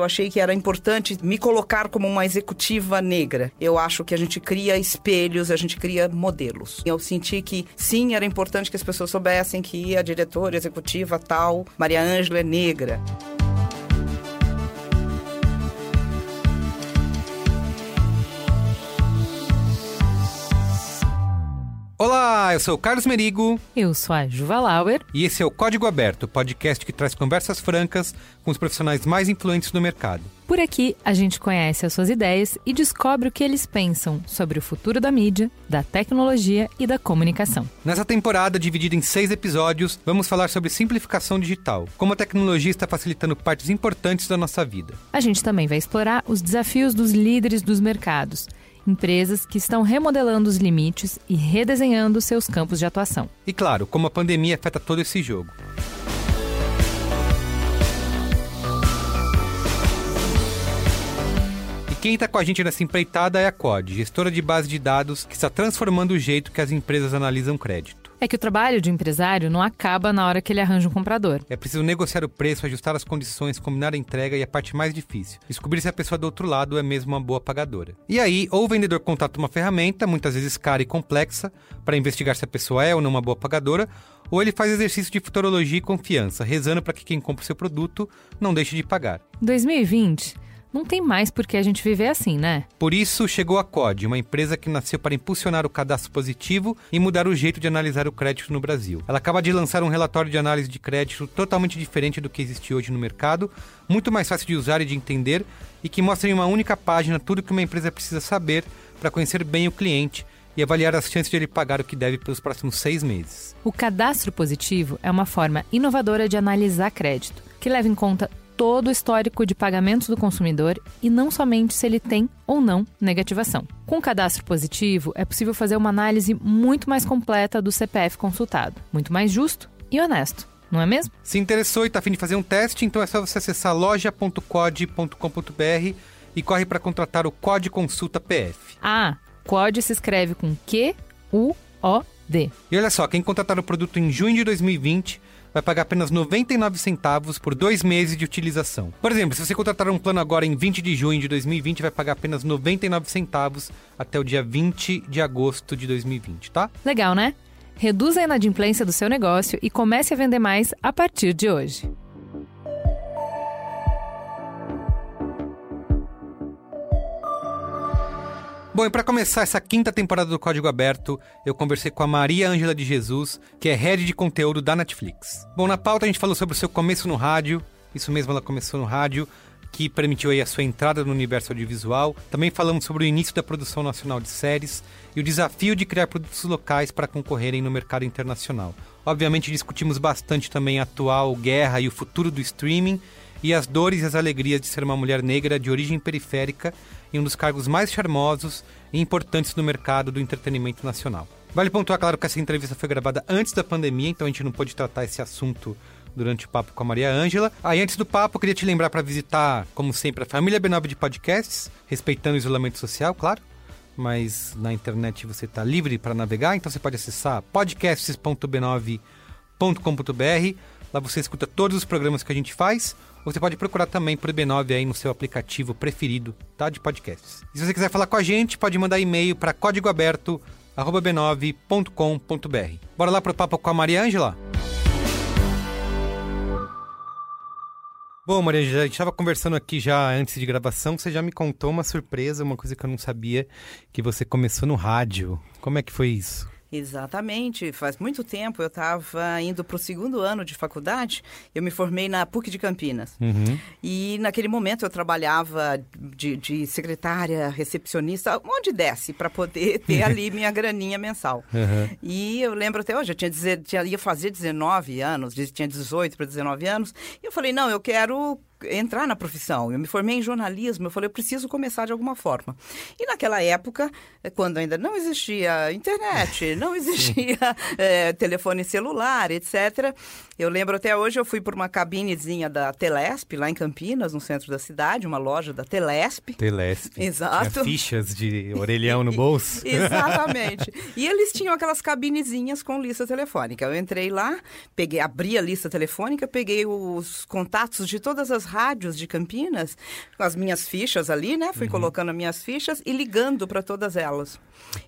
Eu achei que era importante me colocar como uma executiva negra. Eu acho que a gente cria espelhos, a gente cria modelos. Eu senti que sim, era importante que as pessoas soubessem que a diretora executiva tal, Maria Ângela, é negra. Olá, eu sou o Carlos Merigo. Eu sou a Juva Lauer. E esse é o Código Aberto, podcast que traz conversas francas com os profissionais mais influentes do mercado. Por aqui, a gente conhece as suas ideias e descobre o que eles pensam sobre o futuro da mídia, da tecnologia e da comunicação. Nessa temporada, dividida em seis episódios, vamos falar sobre simplificação digital, como a tecnologia está facilitando partes importantes da nossa vida. A gente também vai explorar os desafios dos líderes dos mercados empresas que estão remodelando os limites e redesenhando seus campos de atuação. E claro, como a pandemia afeta todo esse jogo. E quem está com a gente nessa empreitada é a COD, gestora de base de dados que está transformando o jeito que as empresas analisam crédito. É que o trabalho de empresário não acaba na hora que ele arranja um comprador. É preciso negociar o preço, ajustar as condições, combinar a entrega e a parte mais difícil, descobrir se a pessoa do outro lado é mesmo uma boa pagadora. E aí, ou o vendedor contrata uma ferramenta, muitas vezes cara e complexa, para investigar se a pessoa é ou não uma boa pagadora, ou ele faz exercício de futurologia e confiança, rezando para que quem compra o seu produto não deixe de pagar. 2020 não tem mais por que a gente viver assim, né? Por isso chegou a COD, uma empresa que nasceu para impulsionar o cadastro positivo e mudar o jeito de analisar o crédito no Brasil. Ela acaba de lançar um relatório de análise de crédito totalmente diferente do que existe hoje no mercado, muito mais fácil de usar e de entender e que mostra em uma única página tudo que uma empresa precisa saber para conhecer bem o cliente e avaliar as chances de ele pagar o que deve pelos próximos seis meses. O cadastro positivo é uma forma inovadora de analisar crédito, que leva em conta todo o histórico de pagamentos do consumidor e não somente se ele tem ou não negativação. Com o cadastro positivo, é possível fazer uma análise muito mais completa do CPF consultado, muito mais justo e honesto. Não é mesmo? Se interessou e está afim de fazer um teste, então é só você acessar loja.code.com.br e corre para contratar o Code Consulta PF. Ah, Code se escreve com Q-U-O-D. E olha só, quem contratar o produto em junho de 2020 vai pagar apenas 99 centavos por dois meses de utilização. Por exemplo, se você contratar um plano agora em 20 de junho de 2020, vai pagar apenas 99 centavos até o dia 20 de agosto de 2020, tá? Legal, né? Reduza a inadimplência do seu negócio e comece a vender mais a partir de hoje. Bom, e para começar essa quinta temporada do Código Aberto, eu conversei com a Maria Ângela de Jesus, que é head de conteúdo da Netflix. Bom, na pauta a gente falou sobre o seu começo no rádio, isso mesmo, ela começou no rádio, que permitiu aí a sua entrada no universo audiovisual. Também falamos sobre o início da produção nacional de séries e o desafio de criar produtos locais para concorrerem no mercado internacional. Obviamente discutimos bastante também a atual guerra e o futuro do streaming e as dores e as alegrias de ser uma mulher negra de origem periférica em um dos cargos mais charmosos e importantes no mercado do entretenimento nacional. Vale pontuar, claro, que essa entrevista foi gravada antes da pandemia, então a gente não pôde tratar esse assunto durante o papo com a Maria Ângela. Aí, antes do papo, queria te lembrar para visitar, como sempre, a família B9 de podcasts, respeitando o isolamento social, claro. Mas na internet você está livre para navegar, então você pode acessar podcasts.b9.com.br. Lá você escuta todos os programas que a gente faz você pode procurar também por B9 aí no seu aplicativo preferido, tá? De podcasts. E se você quiser falar com a gente, pode mandar e-mail para códigoaberto@b9.com.br. Bora lá pro papo com a Maria Ângela? Bom, Maria, a gente estava conversando aqui já antes de gravação, você já me contou uma surpresa, uma coisa que eu não sabia, que você começou no rádio. Como é que foi isso? Exatamente. Faz muito tempo eu estava indo para o segundo ano de faculdade. Eu me formei na PUC de Campinas. Uhum. E naquele momento eu trabalhava de, de secretária, recepcionista, onde desce, para poder ter ali minha graninha mensal. Uhum. E eu lembro até hoje, eu tinha, tinha ia fazer 19 anos, tinha 18 para 19 anos. E eu falei, não, eu quero entrar na profissão. Eu me formei em jornalismo, eu falei, eu preciso começar de alguma forma. E naquela época, eh, quando ainda não existia internet, não existia é, telefone celular, etc., eu lembro até hoje, eu fui por uma cabinezinha da Telesp, lá em Campinas, no centro da cidade, uma loja da Telesp. Telesp. Exato. Tinha fichas de orelhão no bolso. Exatamente. E eles tinham aquelas cabinezinhas com lista telefônica. Eu entrei lá, peguei, abri a lista telefônica, peguei os contatos de todas as rádios de Campinas, com as minhas fichas ali, né? Fui uhum. colocando as minhas fichas e ligando para todas elas.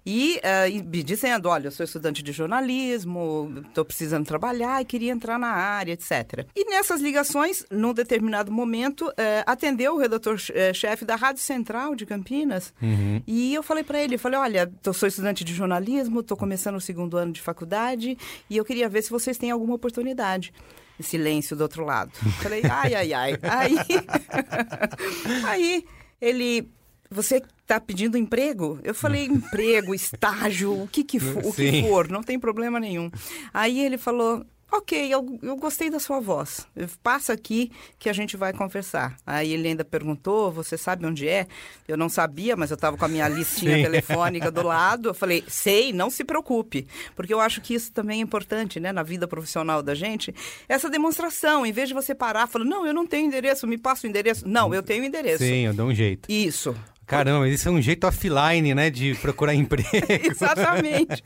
E, uh, e dizendo, olha, eu sou estudante de jornalismo, estou precisando trabalhar e queria entrar na área, etc. E nessas ligações, num determinado momento, eh, atendeu o redator-chefe eh, da Rádio Central de Campinas. Uhum. E eu falei para ele, eu falei, olha, eu sou estudante de jornalismo, estou começando o segundo ano de faculdade e eu queria ver se vocês têm alguma oportunidade silêncio do outro lado. Falei, ai, ai, ai. Aí, aí ele, você está pedindo emprego? Eu falei, emprego, estágio, o que, que for, o que for, não tem problema nenhum. Aí ele falou, Ok, eu, eu gostei da sua voz. Passa aqui que a gente vai conversar. Aí ele ainda perguntou: Você sabe onde é? Eu não sabia, mas eu estava com a minha listinha Sim. telefônica do lado. Eu falei: Sei, não se preocupe. Porque eu acho que isso também é importante, né, na vida profissional da gente. Essa demonstração, em vez de você parar falando: Não, eu não tenho endereço, me passa o endereço. Não, eu tenho endereço. Sim, eu dou um jeito. Isso. Caramba, isso é um jeito offline, né, de procurar emprego. Exatamente.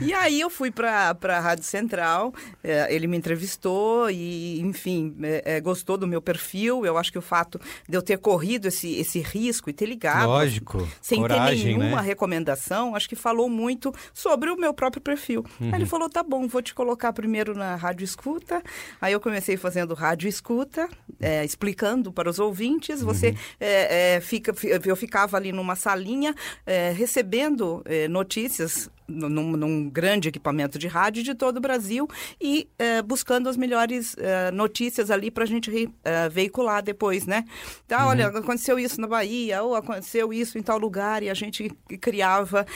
E aí eu fui para a Rádio Central, é, ele me entrevistou e, enfim, é, é, gostou do meu perfil. Eu acho que o fato de eu ter corrido esse, esse risco e ter ligado. Lógico. Sem coragem, ter nenhuma né? recomendação, acho que falou muito sobre o meu próprio perfil. Uhum. Aí ele falou: tá bom, vou te colocar primeiro na Rádio Escuta. Aí eu comecei fazendo Rádio Escuta, é, explicando para os ouvintes. Você uhum. É, é, fica, eu ficava estava ali numa salinha é, recebendo é, notícias num, num, grande equipamento de rádio de todo o Brasil e é, buscando as melhores é, notícias ali para a gente é, veicular depois, né? Então, uhum. olha, aconteceu isso na Bahia, ou aconteceu isso em tal lugar, e a gente criava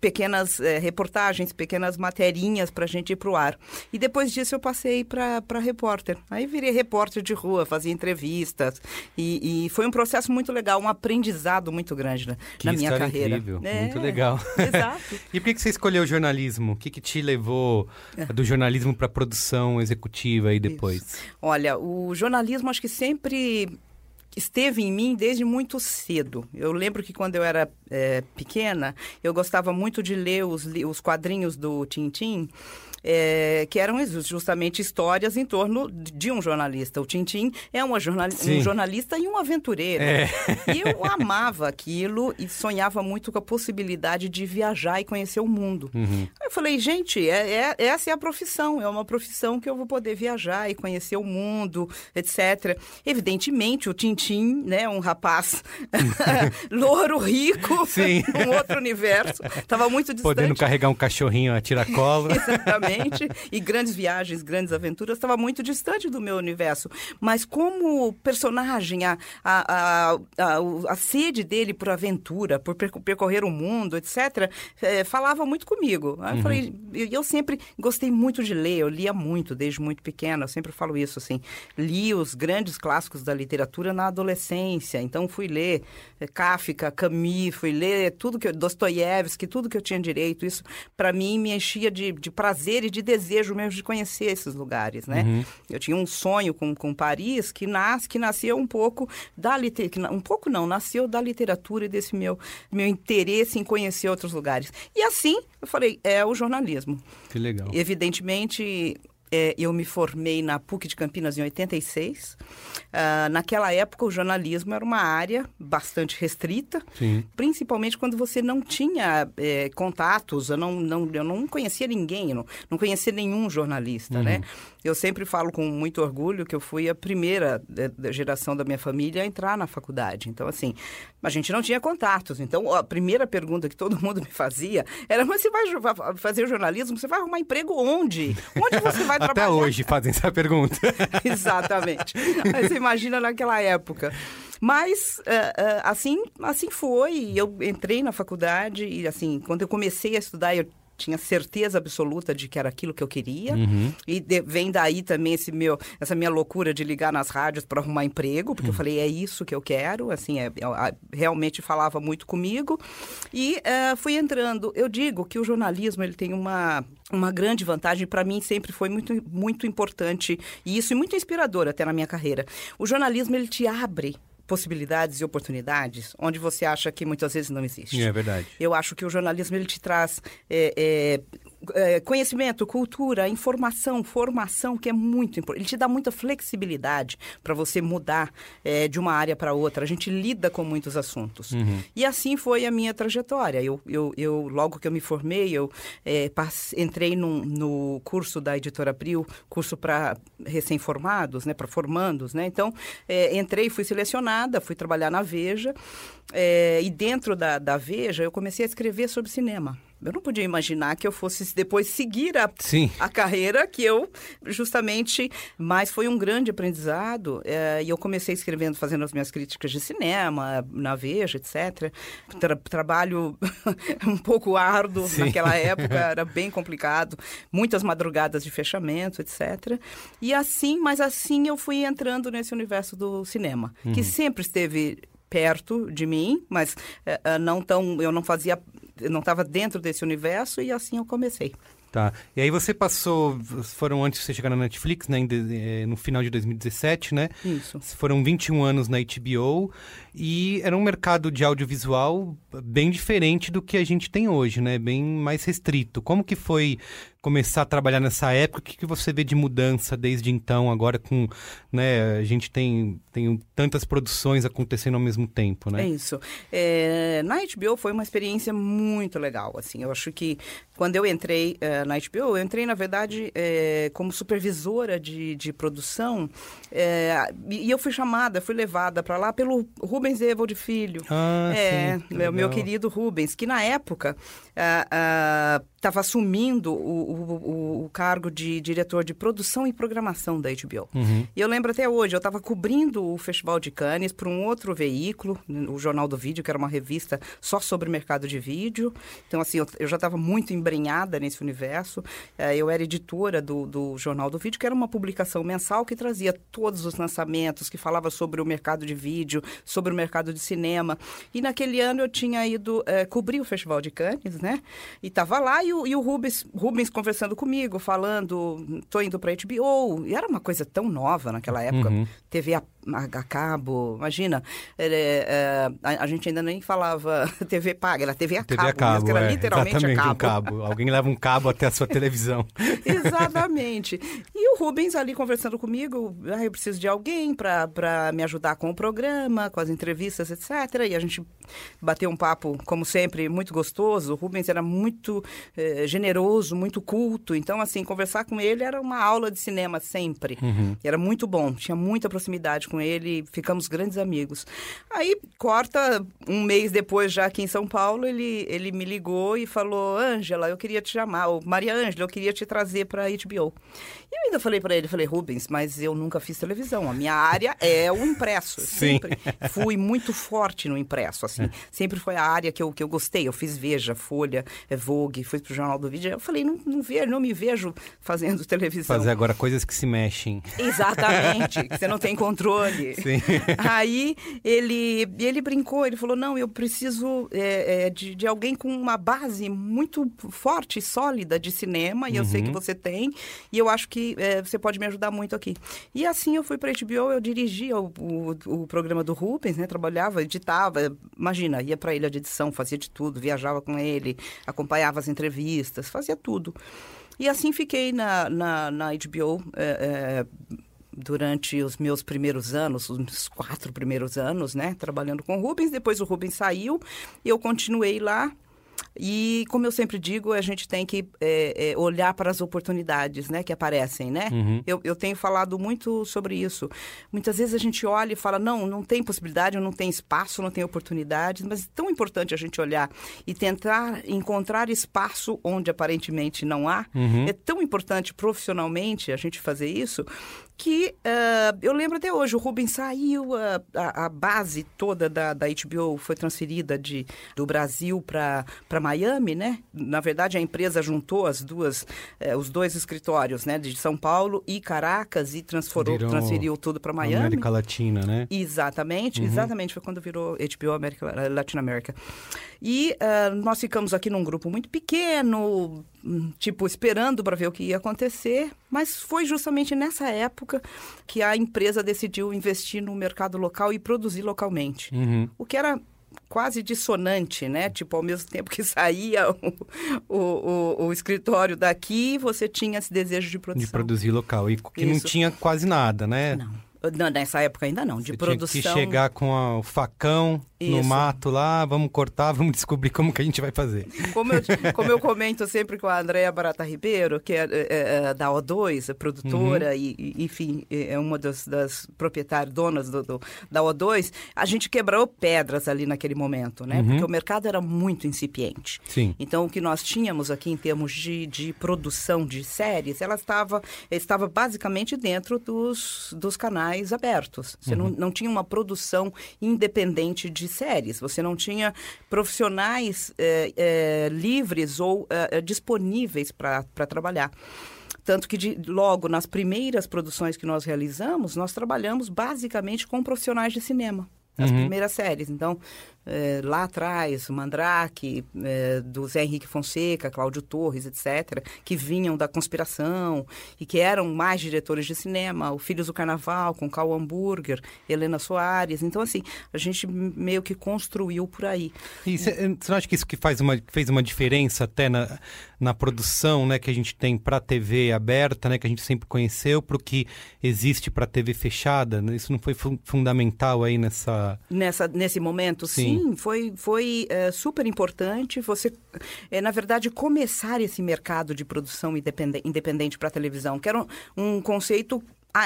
pequenas reportagens, pequenas materinhas para a gente ir para o ar. E depois disso eu passei para repórter. Aí virei repórter de rua, fazia entrevistas, e, e, foi um processo muito legal, um aprendizado muito grande na, na minha carreira. Incrível, muito legal. Exato. E por que, você escolheu o jornalismo? O que, que te levou é. do jornalismo para a produção executiva e depois? Isso. Olha, o jornalismo acho que sempre esteve em mim desde muito cedo. Eu lembro que quando eu era é, pequena, eu gostava muito de ler os, os quadrinhos do Tintim é, que eram justamente histórias em torno de um jornalista. O Tintim é uma jornali um jornalista e um aventureiro. É. E eu amava aquilo e sonhava muito com a possibilidade de viajar e conhecer o mundo. Uhum. Eu falei, gente, é, é, essa é a profissão, é uma profissão que eu vou poder viajar e conhecer o mundo, etc. Evidentemente, o Tintim, né, um rapaz louro, rico, Sim. um outro universo, estava muito distante. Podendo carregar um cachorrinho a tiracolo. Exatamente e grandes viagens, grandes aventuras, estava muito distante do meu universo. Mas como personagem, a, a, a, a, sede dele por aventura, por percorrer o mundo, etc., é, falava muito comigo. Aí uhum. eu falei, eu sempre gostei muito de ler, eu lia muito desde muito pequena, eu sempre falo isso, assim, li os grandes clássicos da literatura na adolescência, então fui ler é, Kafka, Camus, fui ler tudo que Dostoiévski, tudo que eu tinha direito, isso para mim me enchia de, de prazer prazer e de desejo mesmo de conhecer esses lugares, né? Uhum. Eu tinha um sonho com, com Paris que, nas, que nasceu um pouco da literatura, um pouco não, nasceu da literatura e desse meu, meu interesse em conhecer outros lugares. E assim, eu falei, é o jornalismo. Que legal. Evidentemente, eu me formei na PUC de Campinas em 86. Uh, naquela época, o jornalismo era uma área bastante restrita, Sim. principalmente quando você não tinha é, contatos. Eu não, não, eu não conhecia ninguém, não, não conhecia nenhum jornalista, né? uhum. né? Eu sempre falo com muito orgulho que eu fui a primeira da geração da minha família a entrar na faculdade. Então, assim, a gente não tinha contatos. Então, a primeira pergunta que todo mundo me fazia era: mas você vai fazer jornalismo? Você vai arrumar emprego onde? Onde você vai trabalhar? Até hoje fazem essa pergunta. Exatamente. Mas você imagina naquela época. Mas uh, uh, assim, assim foi. Eu entrei na faculdade e assim, quando eu comecei a estudar, eu tinha certeza absoluta de que era aquilo que eu queria. E de- vem daí também esse meu, essa minha loucura de ligar nas rádios para arrumar emprego, porque eu falei, é isso que eu quero. Assim, é, é, realmente falava muito comigo. E eh, fui entrando. Eu digo que o jornalismo ele tem uma, uma grande vantagem, para mim sempre foi muito, muito importante, e isso é muito inspirador até na minha carreira. O jornalismo ele te abre possibilidades e oportunidades onde você acha que muitas vezes não existe. É verdade. Eu acho que o jornalismo ele te traz é, é, conhecimento, cultura, informação, formação, que é muito importante. Ele te dá muita flexibilidade para você mudar é, de uma área para outra. A gente lida com muitos assuntos. E assim foi a minha trajetória. Eu, eu, eu logo que eu me formei, eu é, entrei num- no curso da Editora Abril, curso para recém-formados, né, para formandos. Né? Então, é, entrei, fui selecionada, fui trabalhar na Veja. é, e dentro da, da Veja, eu comecei a escrever sobre cinema. Eu não podia imaginar que eu fosse depois seguir a, Sim. a carreira que eu justamente, mas foi um grande aprendizado eh, e eu comecei escrevendo, fazendo as minhas críticas de cinema na Veja, etc. Tra- trabalho um pouco árduo Sim. naquela época, era bem complicado, muitas madrugadas de fechamento, etc. E assim, mas assim eu fui entrando nesse universo do cinema, que sempre esteve perto de mim, mas eh, eh, não tão, eu não fazia, eu não estava dentro desse universo e assim eu comecei. Tá. E aí você passou, foram antes de você chegar na Netflix, né, eh, no final de 2017, né? Isso. Foram 21 anos na HBO e era um mercado de audiovisual bem diferente do que a gente tem hoje, né? Bem mais restrito. Como que foi começar a trabalhar nessa época? O que, que você vê de mudança desde então, agora com, né, a gente tem, tem tantas produções acontecendo ao mesmo tempo, É né? isso. É, na HBO foi uma experiência muito legal, assim. Eu acho que quando eu entrei eh, na HBO, eu entrei, na verdade, eh, como supervisora de, de produção eh, e eu fui chamada, fui levada para lá pelo Rubens Evald Filho. Ah, é, sim, meu, meu querido Rubens, que na época estava assumindo o, o, o- o cargo de diretor de produção e programação da HBO. Uhum. E eu lembro até hoje, eu estava cobrindo o Festival de Cannes para um outro veículo, o Jornal do Vídeo, que era uma revista só sobre mercado de vídeo. Então, assim, eu, eu já estava muito embrenhada nesse universo. Eh, eu era editora do, do Jornal do Vídeo, que era uma publicação mensal que trazia todos os lançamentos, que falava sobre o mercado de vídeo, sobre o mercado de cinema. E naquele ano eu tinha ido eh, cobrir o Festival de Cannes, né? E estava lá e o, e o Rubens, Rubens conversando comigo, falando, tô indo para HBO. E era uma coisa tão nova naquela época. Uhum. TV a, a, cabo, imagina. é, é, a, a gente ainda nem falava TV paga, era TV a TV cabo, a cabo, mesmo, que era é, literalmente exatamente a um cabo. Alguém leva um cabo até a sua televisão. Exatamente. E o Rubens ali conversando comigo, ah, eu preciso de alguém para me ajudar com o programa, com as entrevistas, etc. E a gente bateu um papo, como sempre, muito gostoso. O Rubens era muito eh, generoso, muito culto. Então, assim, conversar com ele era uma aula de cinema sempre. Era muito bom, tinha muita proximidade com ele, ficamos grandes amigos. Aí, corta um mês depois, já aqui em São Paulo, ele, ele me ligou e falou: Ângela, eu queria te chamar, ou Maria Ângela, eu queria te trazer para a HBO. E eu ainda falei para ele, falei, Rubens, mas eu nunca fiz televisão. A minha área é o impresso. Sim. Sempre fui muito forte no impresso, assim. Sempre foi a área que eu, que eu gostei. Eu fiz Veja, Folha, eh, Vogue, fui pro Jornal do Vídeo. Eu falei, não, não, vejo, não me vejo fazendo televisão. Fazer agora coisas que se mexem. Exatamente, que você não tem controle. Sim. Aí ele, ele brincou, ele falou: não, eu preciso é, é, de, de alguém com uma base muito forte sólida de cinema, e eu sei que você tem, e eu acho que é, você pode me ajudar muito aqui. E assim eu fui para a HBO, eu dirigia o, o, o programa do Rubens, né? Trabalhava, editava, imagina, ia para a ilha de edição, fazia de tudo, viajava com ele, acompanhava as entrevistas, fazia tudo. E assim fiquei na, na, na HBO. é, é, durante os meus primeiros anos, os quatro primeiros anos, né, trabalhando com o Rubens. Depois o Rubens saiu e eu continuei lá. E, como eu sempre digo, a gente tem que é, é, olhar para as oportunidades né, que aparecem, né? Eu, eu tenho falado muito sobre isso. Muitas vezes a gente olha e fala, não, não tem possibilidade, não tem espaço, não tem oportunidades, mas é tão importante a gente olhar e tentar encontrar espaço onde aparentemente não há. É tão importante profissionalmente a gente fazer isso que uh, eu lembro até hoje, o Rubens saiu, a, a, a base toda da, da HBO foi transferida de, do Brasil para Miami, né? Na verdade, a empresa juntou as duas, eh, os dois escritórios, né? De São Paulo e Caracas e transformou, transferiu tudo para Miami. América Latina, né? Exatamente, uhum. exatamente. Foi quando virou HBO América, Latin America. E uh, nós ficamos aqui num grupo muito pequeno, hum, tipo, esperando para ver o que ia acontecer, mas foi justamente nessa época que a empresa decidiu investir no mercado local e produzir localmente. Uhum. O que era quase dissonante, né? Tipo, ao mesmo tempo que saía o, o, o, escritório daqui, você tinha esse desejo de produção. De produzir local. E que Isso. não tinha quase nada, né? Não. Não, nessa época ainda não, de Você produção. Tinha que chegar com a, o facão Isso. no mato lá, vamos cortar, vamos descobrir como que a gente vai fazer. Como eu, como eu comento sempre com a Andréa Barata Ribeiro, que é, é, é da O2, é produtora uhum. e, enfim, é uma das, das proprietárias, donas do, do, da O2, a gente quebrou pedras ali naquele momento, né? Uhum. Porque o mercado era muito incipiente. Sim. Então, o que nós tínhamos aqui em termos de, de produção de séries, ela estava, estava basicamente dentro dos, dos canais canais abertos. Você uhum. não, não tinha uma produção independente de séries. Você não tinha profissionais é, é, livres ou é, disponíveis para trabalhar. Tanto que de, logo nas primeiras produções que nós realizamos, nós trabalhamos basicamente com profissionais de cinema. As uhum. primeiras séries. Então, é, lá atrás, o Mandrake, é, do Zé Henrique Fonseca, Cláudio Torres, etc., que vinham da conspiração e que eram mais diretores de cinema, o Filhos do Carnaval, com Cal Hamburger, Helena Soares. Então, assim, a gente meio que construiu por aí. E você não acha que isso que faz uma, fez uma diferença até na, na produção né, que a gente tem para a TV aberta, né, que a gente sempre conheceu, para o que existe para a TV fechada? Isso não foi fundamental aí nessa... nessa... Nesse momento, sim. sim Sim, foi, foi é, super importante você, é, na verdade, começar esse mercado de produção independente, para a televisão, que era um, um conceito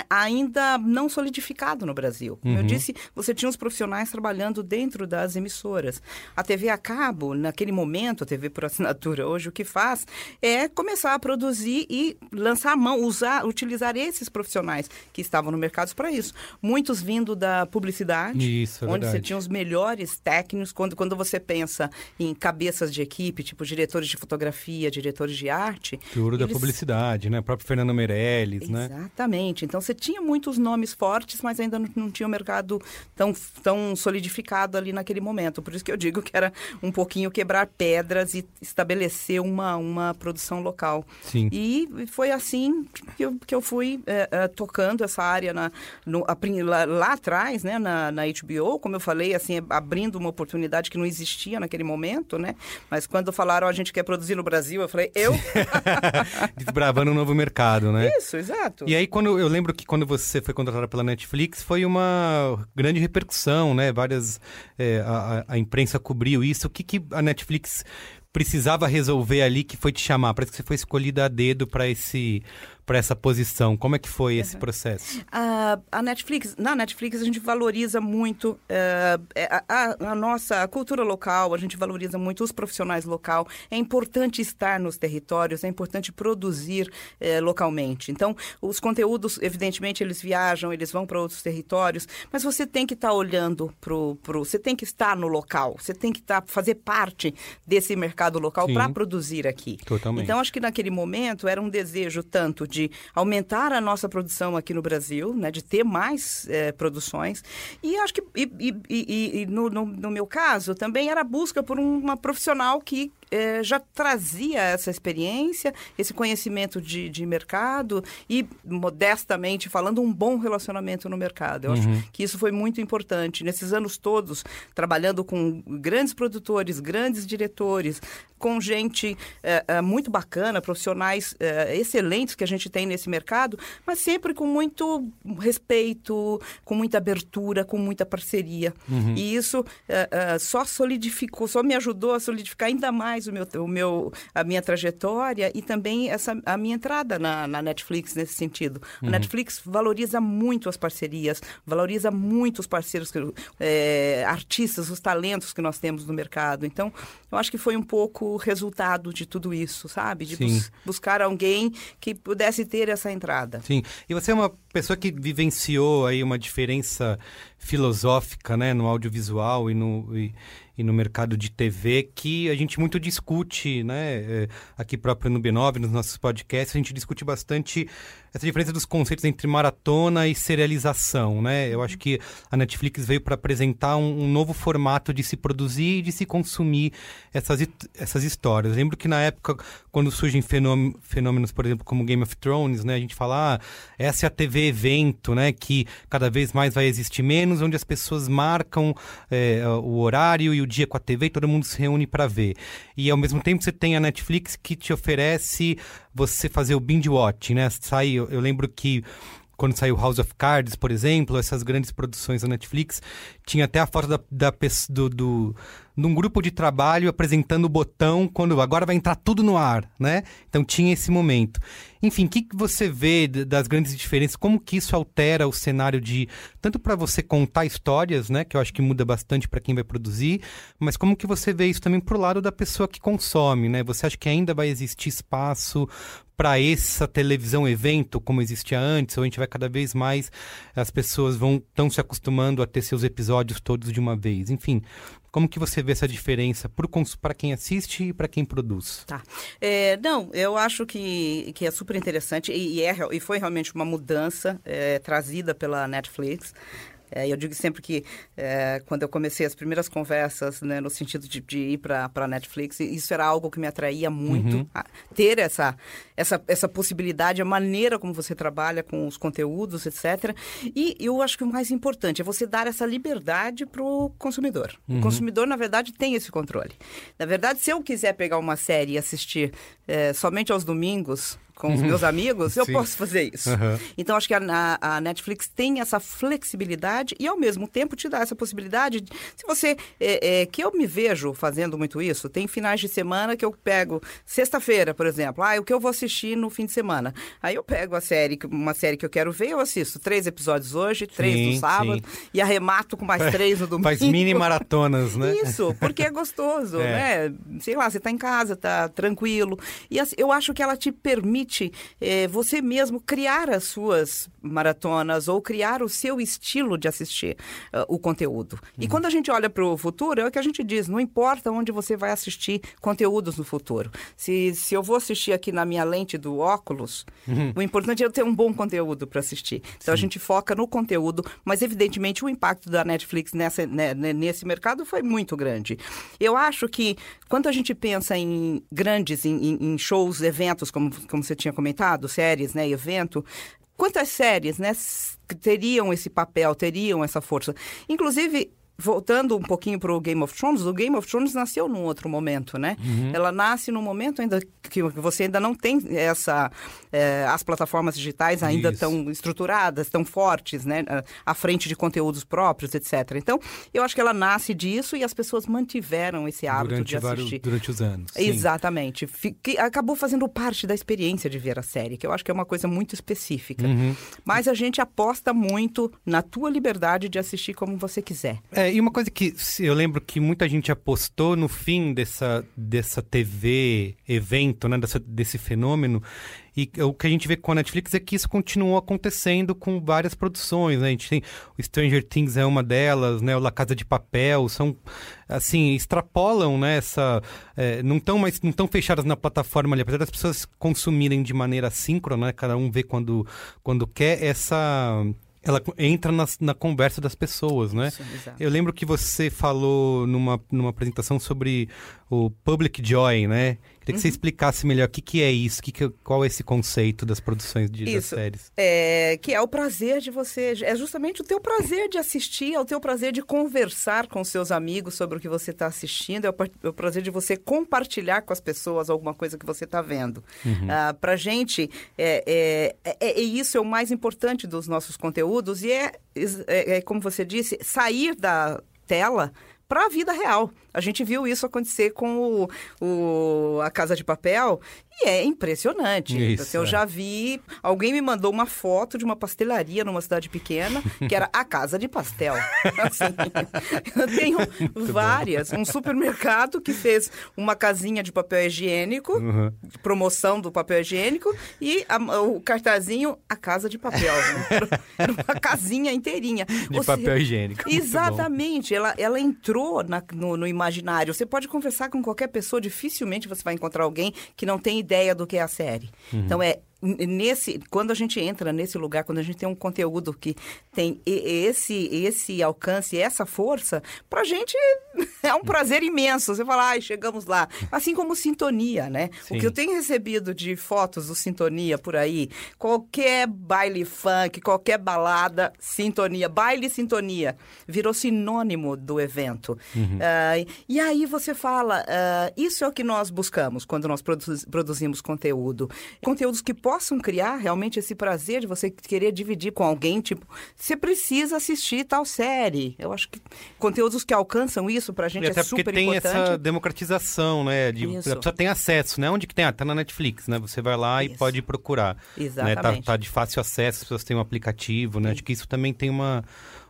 ainda não solidificado no Brasil. Como uhum. eu disse, você tinha os profissionais trabalhando dentro das emissoras. A TV a cabo, naquele momento, a TV por assinatura, hoje o que faz é começar a produzir e lançar a mão, usar, utilizar esses profissionais que estavam no mercado para isso. Muitos vindo da publicidade, isso, é onde verdade. você tinha os melhores técnicos. Quando, quando você pensa em cabeças de equipe, tipo diretores de fotografia, diretores de arte. Tudo eles... da publicidade, né? O próprio Fernando Meirelles, Exatamente. né? Exatamente. Então você tinha muitos nomes fortes, mas ainda não, não tinha o um mercado tão, tão solidificado ali naquele momento. Por isso que eu digo que era um pouquinho quebrar pedras e estabelecer uma, uma produção local. Sim. E foi assim que eu, que eu fui é, é, tocando essa área na, no, a, lá, lá, atrás, né, na, na HBO, como eu falei, assim, abrindo uma oportunidade que não existia naquele momento, né? Mas quando falaram, a gente quer produzir no Brasil, eu falei, eu? Desbravando um novo mercado, né? Isso, exato. E aí, quando eu lembro lembro que quando você foi contratada pela Netflix foi uma grande repercussão, né? Várias. É, a, a, imprensa cobriu isso. O que, que a Netflix precisava resolver ali que foi te chamar? Parece que você foi escolhida a dedo para esse para essa posição. Como é que foi esse processo? A, a Netflix, na Netflix a gente valoriza muito uh, a, a, nossa cultura local, a gente valoriza muito os profissionais local. É importante estar nos territórios, é importante produzir uh, localmente. Então, os conteúdos, evidentemente, eles viajam, eles vão para outros territórios, mas você tem que estar tá olhando para o. Você tem que estar no local, você tem que tá, fazer parte desse mercado local para produzir aqui. Totalmente. Então, acho que naquele momento era um desejo tanto de aumentar a nossa produção aqui no Brasil, né, de ter mais é, produções. E acho que, e, e, e no, no, no, meu caso, também era a busca por uma profissional que é, já trazia essa experiência, esse conhecimento de, de mercado e, modestamente falando, um bom relacionamento no mercado. Eu uhum. acho que isso foi muito importante. Nesses anos todos, trabalhando com grandes produtores, grandes diretores, com gente é, é, muito bacana, profissionais excelentes que a gente tem nesse mercado, mas sempre com muito respeito, com muita abertura, com muita parceria. Uhum. E isso só solidificou, só me ajudou a solidificar ainda mais mais o meu, o meu, a minha trajetória e também essa, a minha entrada na, na Netflix nesse sentido. A Netflix valoriza muito as parcerias, valoriza muito os parceiros, que, é, artistas, os talentos que nós temos no mercado. Então, eu acho que foi um pouco o resultado de tudo isso, sabe? De bus- buscar alguém que pudesse ter essa entrada. Sim. E você é uma pessoa que vivenciou aí uma diferença filosófica, né, no audiovisual e no, e, e no mercado de TV que a gente muito discute, né, é, aqui próprio no B9, nos nossos podcasts, a gente discute bastante essa diferença dos conceitos entre maratona e serialização, né? Eu acho que a Netflix veio para apresentar um, um novo formato de se produzir e de se consumir essas, essas histórias. Eu lembro que na época, quando surgem fenômenos, fenômenos, por exemplo, como Game of Thrones, né? A gente fala, ah, essa é a TV evento, né? Que cada vez mais vai existir menos, onde as pessoas marcam é, o horário e o dia com a TV e todo mundo se reúne para ver. E ao mesmo tempo você tem a Netflix que te oferece você fazer o binge watch, né? Sai, eu, eu lembro que quando saiu House of Cards, por exemplo, essas grandes produções da Netflix, tinha até a foto da, da do, do, de um grupo de trabalho apresentando o botão quando agora vai entrar tudo no ar, né? Então tinha esse momento. Enfim, o que, que você vê das grandes diferenças? Como que isso altera o cenário de tanto para você contar histórias, né? Que eu acho que muda bastante para quem vai produzir, mas como que você vê isso também pro lado da pessoa que consome, né? Você acha que ainda vai existir espaço para essa televisão evento como existia antes, ou a gente vai cada vez mais as pessoas vão estão se acostumando a ter seus episódios todos de uma vez. Enfim, como que você vê essa diferença para quem assiste e para quem produz? Tá. É, não, eu acho que, que é super interessante e, e é, e foi realmente uma mudança é, trazida pela Netflix. É, eu digo sempre que é, quando eu comecei as primeiras conversas, né, no sentido de, de ir para a Netflix, isso era algo que me atraía muito, a ter essa, essa, essa possibilidade, a maneira como você trabalha com os conteúdos, etc. E eu acho que o mais importante é você dar essa liberdade para o consumidor. O consumidor, na verdade, tem esse controle. Na verdade, se eu quiser pegar uma série e assistir é, somente aos domingos com os meus amigos, eu Sim. posso fazer isso. Aham. Então, acho que a, a- Netflix tem essa flexibilidade e, ao mesmo tempo, te dá essa possibilidade. De, se você. É, é, que eu me vejo fazendo muito isso, tem finais de semana que eu pego. Sexta-feira, por exemplo, ah, o que eu vou assistir no fim de semana. Aí eu pego a série, uma série que eu quero ver, eu assisto três episódios hoje, três Sim, no sábado, sim. e arremato com mais três no domingo. Faz mini maratonas, né? Isso, porque é gostoso, É. né? Sei lá, você está em casa, tá tranquilo. E assim, eu acho que ela te permite eh, você mesmo criar as suas maratonas ou criar o seu estilo de assistir ah, o conteúdo. E quando a gente olha para o futuro, é o que a gente diz, não importa onde você vai assistir conteúdos no futuro. Se, se eu vou assistir aqui na minha lente do óculos, o importante é eu ter um bom conteúdo para assistir. Então a gente foca no conteúdo, mas evidentemente o impacto da Netflix nessa, né, né, nesse mercado foi muito grande. Eu acho que quando a gente pensa em grandes, em, em- shows, eventos, como, como você tinha comentado, séries, né, evento, quantas séries, né, teriam esse papel, teriam essa força? Inclusive, voltando um pouquinho para o Game of Thrones, o Game of Thrones nasceu num outro momento, né? Ela nasce num momento ainda que você ainda não tem essa... eh, as plataformas digitais ainda Isso. estão estruturadas, tão fortes, né? à- frente de conteúdos próprios, etc. Então, eu acho que ela nasce disso e as pessoas mantiveram esse hábito Durante, de vários, assistir. durante os anos. sim. Exatamente. Fi- que acabou fazendo parte da experiência de ver a série, que eu acho que é uma coisa muito específica. Uhum. Mas a gente aposta muito na tua liberdade de assistir como você quiser. É, e uma coisa que eu lembro que muita gente apostou no fim dessa, dessa TV evento, né, dessa, desse fenômeno, e o que a gente vê com a Netflix é que isso continuou acontecendo com várias produções, né? A gente tem o Stranger Things é uma delas, né? O La Casa de Papel, são assim, extrapolam, né, essa é, não estão mais não estão fechadas na plataforma ali, apesar das pessoas consumirem de maneira síncrona, né? Cada um vê quando quando quer essa ela entra nas- na conversa das pessoas, né? Exato. Eu lembro que você falou numa, numa apresentação sobre o Public Joy, né? Queria que Uhum. você explicasse melhor o que, que é isso, que que- qual é esse conceito das produções de, das Isso. séries. É, que é o prazer de você. É justamente o teu prazer de assistir, é o teu prazer de conversar com seus amigos sobre o que você está assistindo, é o, é o prazer de você compartilhar com as pessoas alguma coisa que você está vendo. Ah, Pra gente, é, é, é- é isso é o mais importante dos nossos conteúdos e é, é, é como você disse, sair da tela para a vida real. A gente viu isso acontecer com o, o, a Casa de Papel e é impressionante. Isso, Assim, eu é. já vi. Alguém me mandou uma foto de uma pastelaria numa cidade pequena, que era a Casa de Pastel. Assim, eu tenho várias. Um supermercado que fez uma casinha de papel higiênico, Uhum. promoção do papel higiênico, e a- o cartazinho, a Casa de Papel. né? Era uma casinha inteirinha. De Ou papel higiênico. Muito bom. Exatamente. Ela, ela entrou na- no, no imaginário. Você pode conversar com qualquer pessoa, dificilmente você vai encontrar alguém que não tem ideia do que é a série. Uhum. Então, é nesse quando a gente entra nesse lugar, quando a gente tem um conteúdo que tem esse esse alcance, essa força, pra gente é um prazer imenso. Você fala, ai, chegamos lá. Assim como Sintonia, né? Sim. O que eu tenho recebido de fotos do Sintonia por aí, qualquer baile funk, qualquer balada, Sintonia, baile Sintonia, virou sinônimo do evento. Ah, e aí você fala, ah, isso é o que nós buscamos quando nós produz- produzimos conteúdo. Conteúdos que possam criar realmente esse prazer de você querer dividir com alguém, tipo, você precisa assistir tal série. Eu acho que conteúdos que alcançam isso pra gente E até é porque super tem importante. essa democratização, né? De, Isso. a pessoa tem acesso, né? Onde que tem? Ah, tá na Netflix, né? Você vai lá e Isso. pode procurar. Né? Tá, Exatamente. tá de fácil acesso, as pessoas têm um aplicativo, né? Acho que isso também tem uma,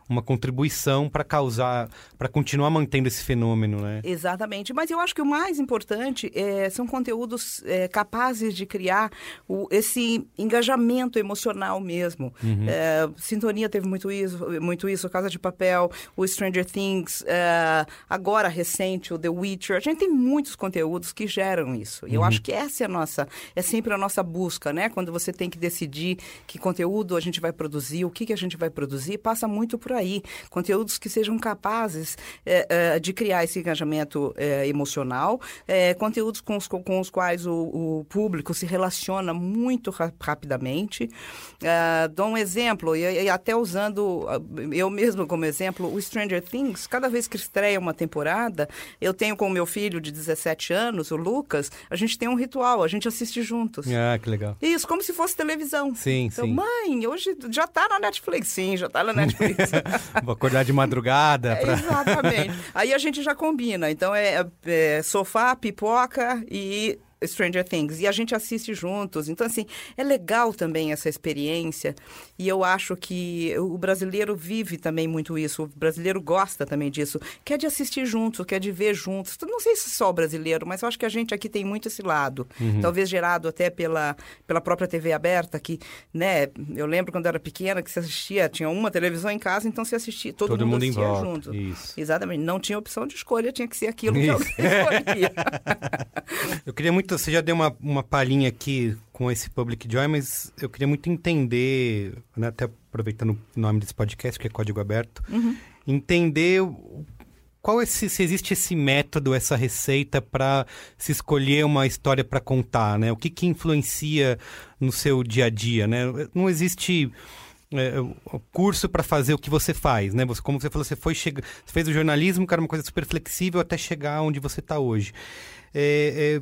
uma contribuição para causar, para continuar mantendo esse fenômeno, né? Exatamente, mas eu acho que o mais importante é, são conteúdos é, capazes de criar o- esse engajamento emocional mesmo. É, Sintonia teve muito isso, muito isso, Casa de Papel, o Stranger Things, é, agora recente o The Witcher. A gente tem muitos conteúdos que geram isso. E eu acho que essa é a nossa, é sempre a nossa busca, né? Quando você tem que decidir que conteúdo a gente vai produzir, o que, que a gente vai produzir, passa muito por aí. Conteúdos que sejam capazes é, é, de criar esse engajamento é, emocional, conteúdos com os, com os quais o, o público se relaciona muito ra- rapidamente. Ah, dou um exemplo, e, e até usando ah, eu mesmo como exemplo, o Stranger Things, cada vez que estreia uma temporada, eu tenho com o meu filho de 17 anos, o Lucas, a gente tem um ritual, a gente assiste juntos. Ah, que legal. Isso, como se fosse televisão. Sim, Então, sim. mãe, hoje já tá na Netflix. Sim, já tá na Netflix. Vou acordar de madrugada pra... Exatamente. Aí a gente já combina. Então é, é sofá, pipoca e Stranger Things. E a gente assiste juntos. Então, assim, é legal também essa experiência. E eu acho que o brasileiro vive também muito isso. O brasileiro gosta também disso. Quer de assistir juntos, quer de ver juntos. Não sei se só o brasileiro, mas eu acho que a gente aqui tem muito esse lado. Uhum. Talvez gerado até pela, pela própria TV aberta, que, né, eu lembro quando eu era pequena que se assistia, tinha uma televisão em casa, então se assistia, todo, Todo mundo em assistia volta, junto. isso. Exatamente. Não tinha opção de escolha, tinha que ser aquilo que Isso. alguém escolhia. Eu queria muito, você já deu uma, uma palhinha aqui com esse Public Joy, mas eu queria muito entender, né, até aproveitando o nome desse podcast, que é Código Aberto, entender o- qual esse, se existe esse método, essa receita para se escolher uma história para contar, né? O que, que influencia no seu dia a dia, né? Não existe é, curso para fazer o que você faz, né? Você, como você falou, você foi chega, você fez o jornalismo, que era uma coisa super flexível até chegar onde você está hoje. É, é,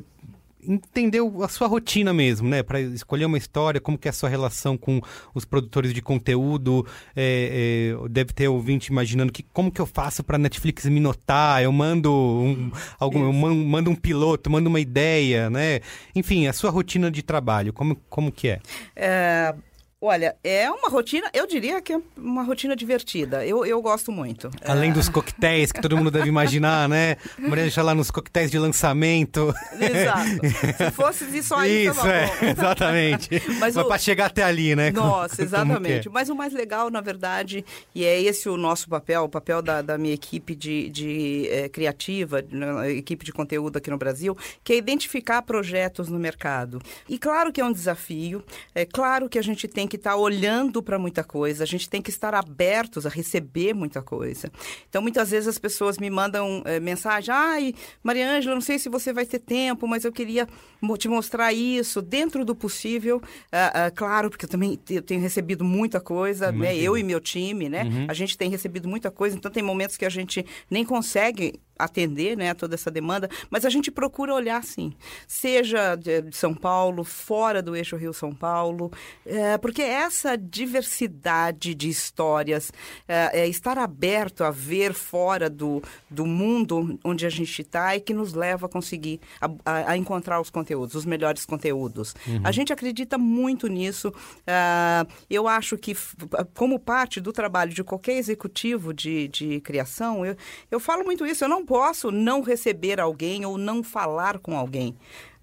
entendeu a sua rotina mesmo, né? Para escolher uma história, como que é a sua relação com os produtores de conteúdo. É, é, deve ter ouvinte imaginando que como que eu faço para Netflix me notar? Eu mando um, algum, eu man- mando um piloto, mando uma ideia, né? Enfim, a sua rotina de trabalho, como, como que é? É, olha, é uma rotina, eu diria que é uma rotina divertida. Eu, eu gosto muito. Além dos coquetéis que todo mundo deve imaginar, né? Maria deixa lá nos coquetéis de lançamento. Exato. Se fosse isso aí, Isso, é, bom. exatamente. Mas Mas o- para chegar até ali, né? Nossa, Como é? exatamente. Mas o mais legal, na verdade, e é esse o nosso papel, o papel da, da minha equipe de, de eh, criativa, equipe de conteúdo aqui no Brasil, que é identificar projetos no mercado. E claro que é um desafio, é claro que a gente tem que estar olhando para muita coisa, a gente tem que estar abertos a receber muita coisa. Então, muitas vezes as pessoas me mandam eh, mensagem, ai, Maria Ângela, não sei se você vai ter tempo, mas eu queria te mostrar isso dentro do possível. Ah, ah, claro, porque eu também eu tenho recebido muita coisa, né? Eu e meu time, né? Uhum. A gente tem recebido muita coisa, então tem momentos que a gente nem consegue atender né, toda essa demanda, mas a gente procura olhar sim, seja de São Paulo, fora do eixo Rio-São Paulo, é, porque essa diversidade de histórias, é, é, estar aberto a ver fora do, do mundo onde a gente está e que nos leva a conseguir a, a, a encontrar os conteúdos, os melhores conteúdos. Uhum. A gente acredita muito nisso. Uh, eu acho que, como parte do trabalho de qualquer executivo de, de criação, eu, eu falo muito isso. Eu não posso não receber alguém ou não falar com alguém.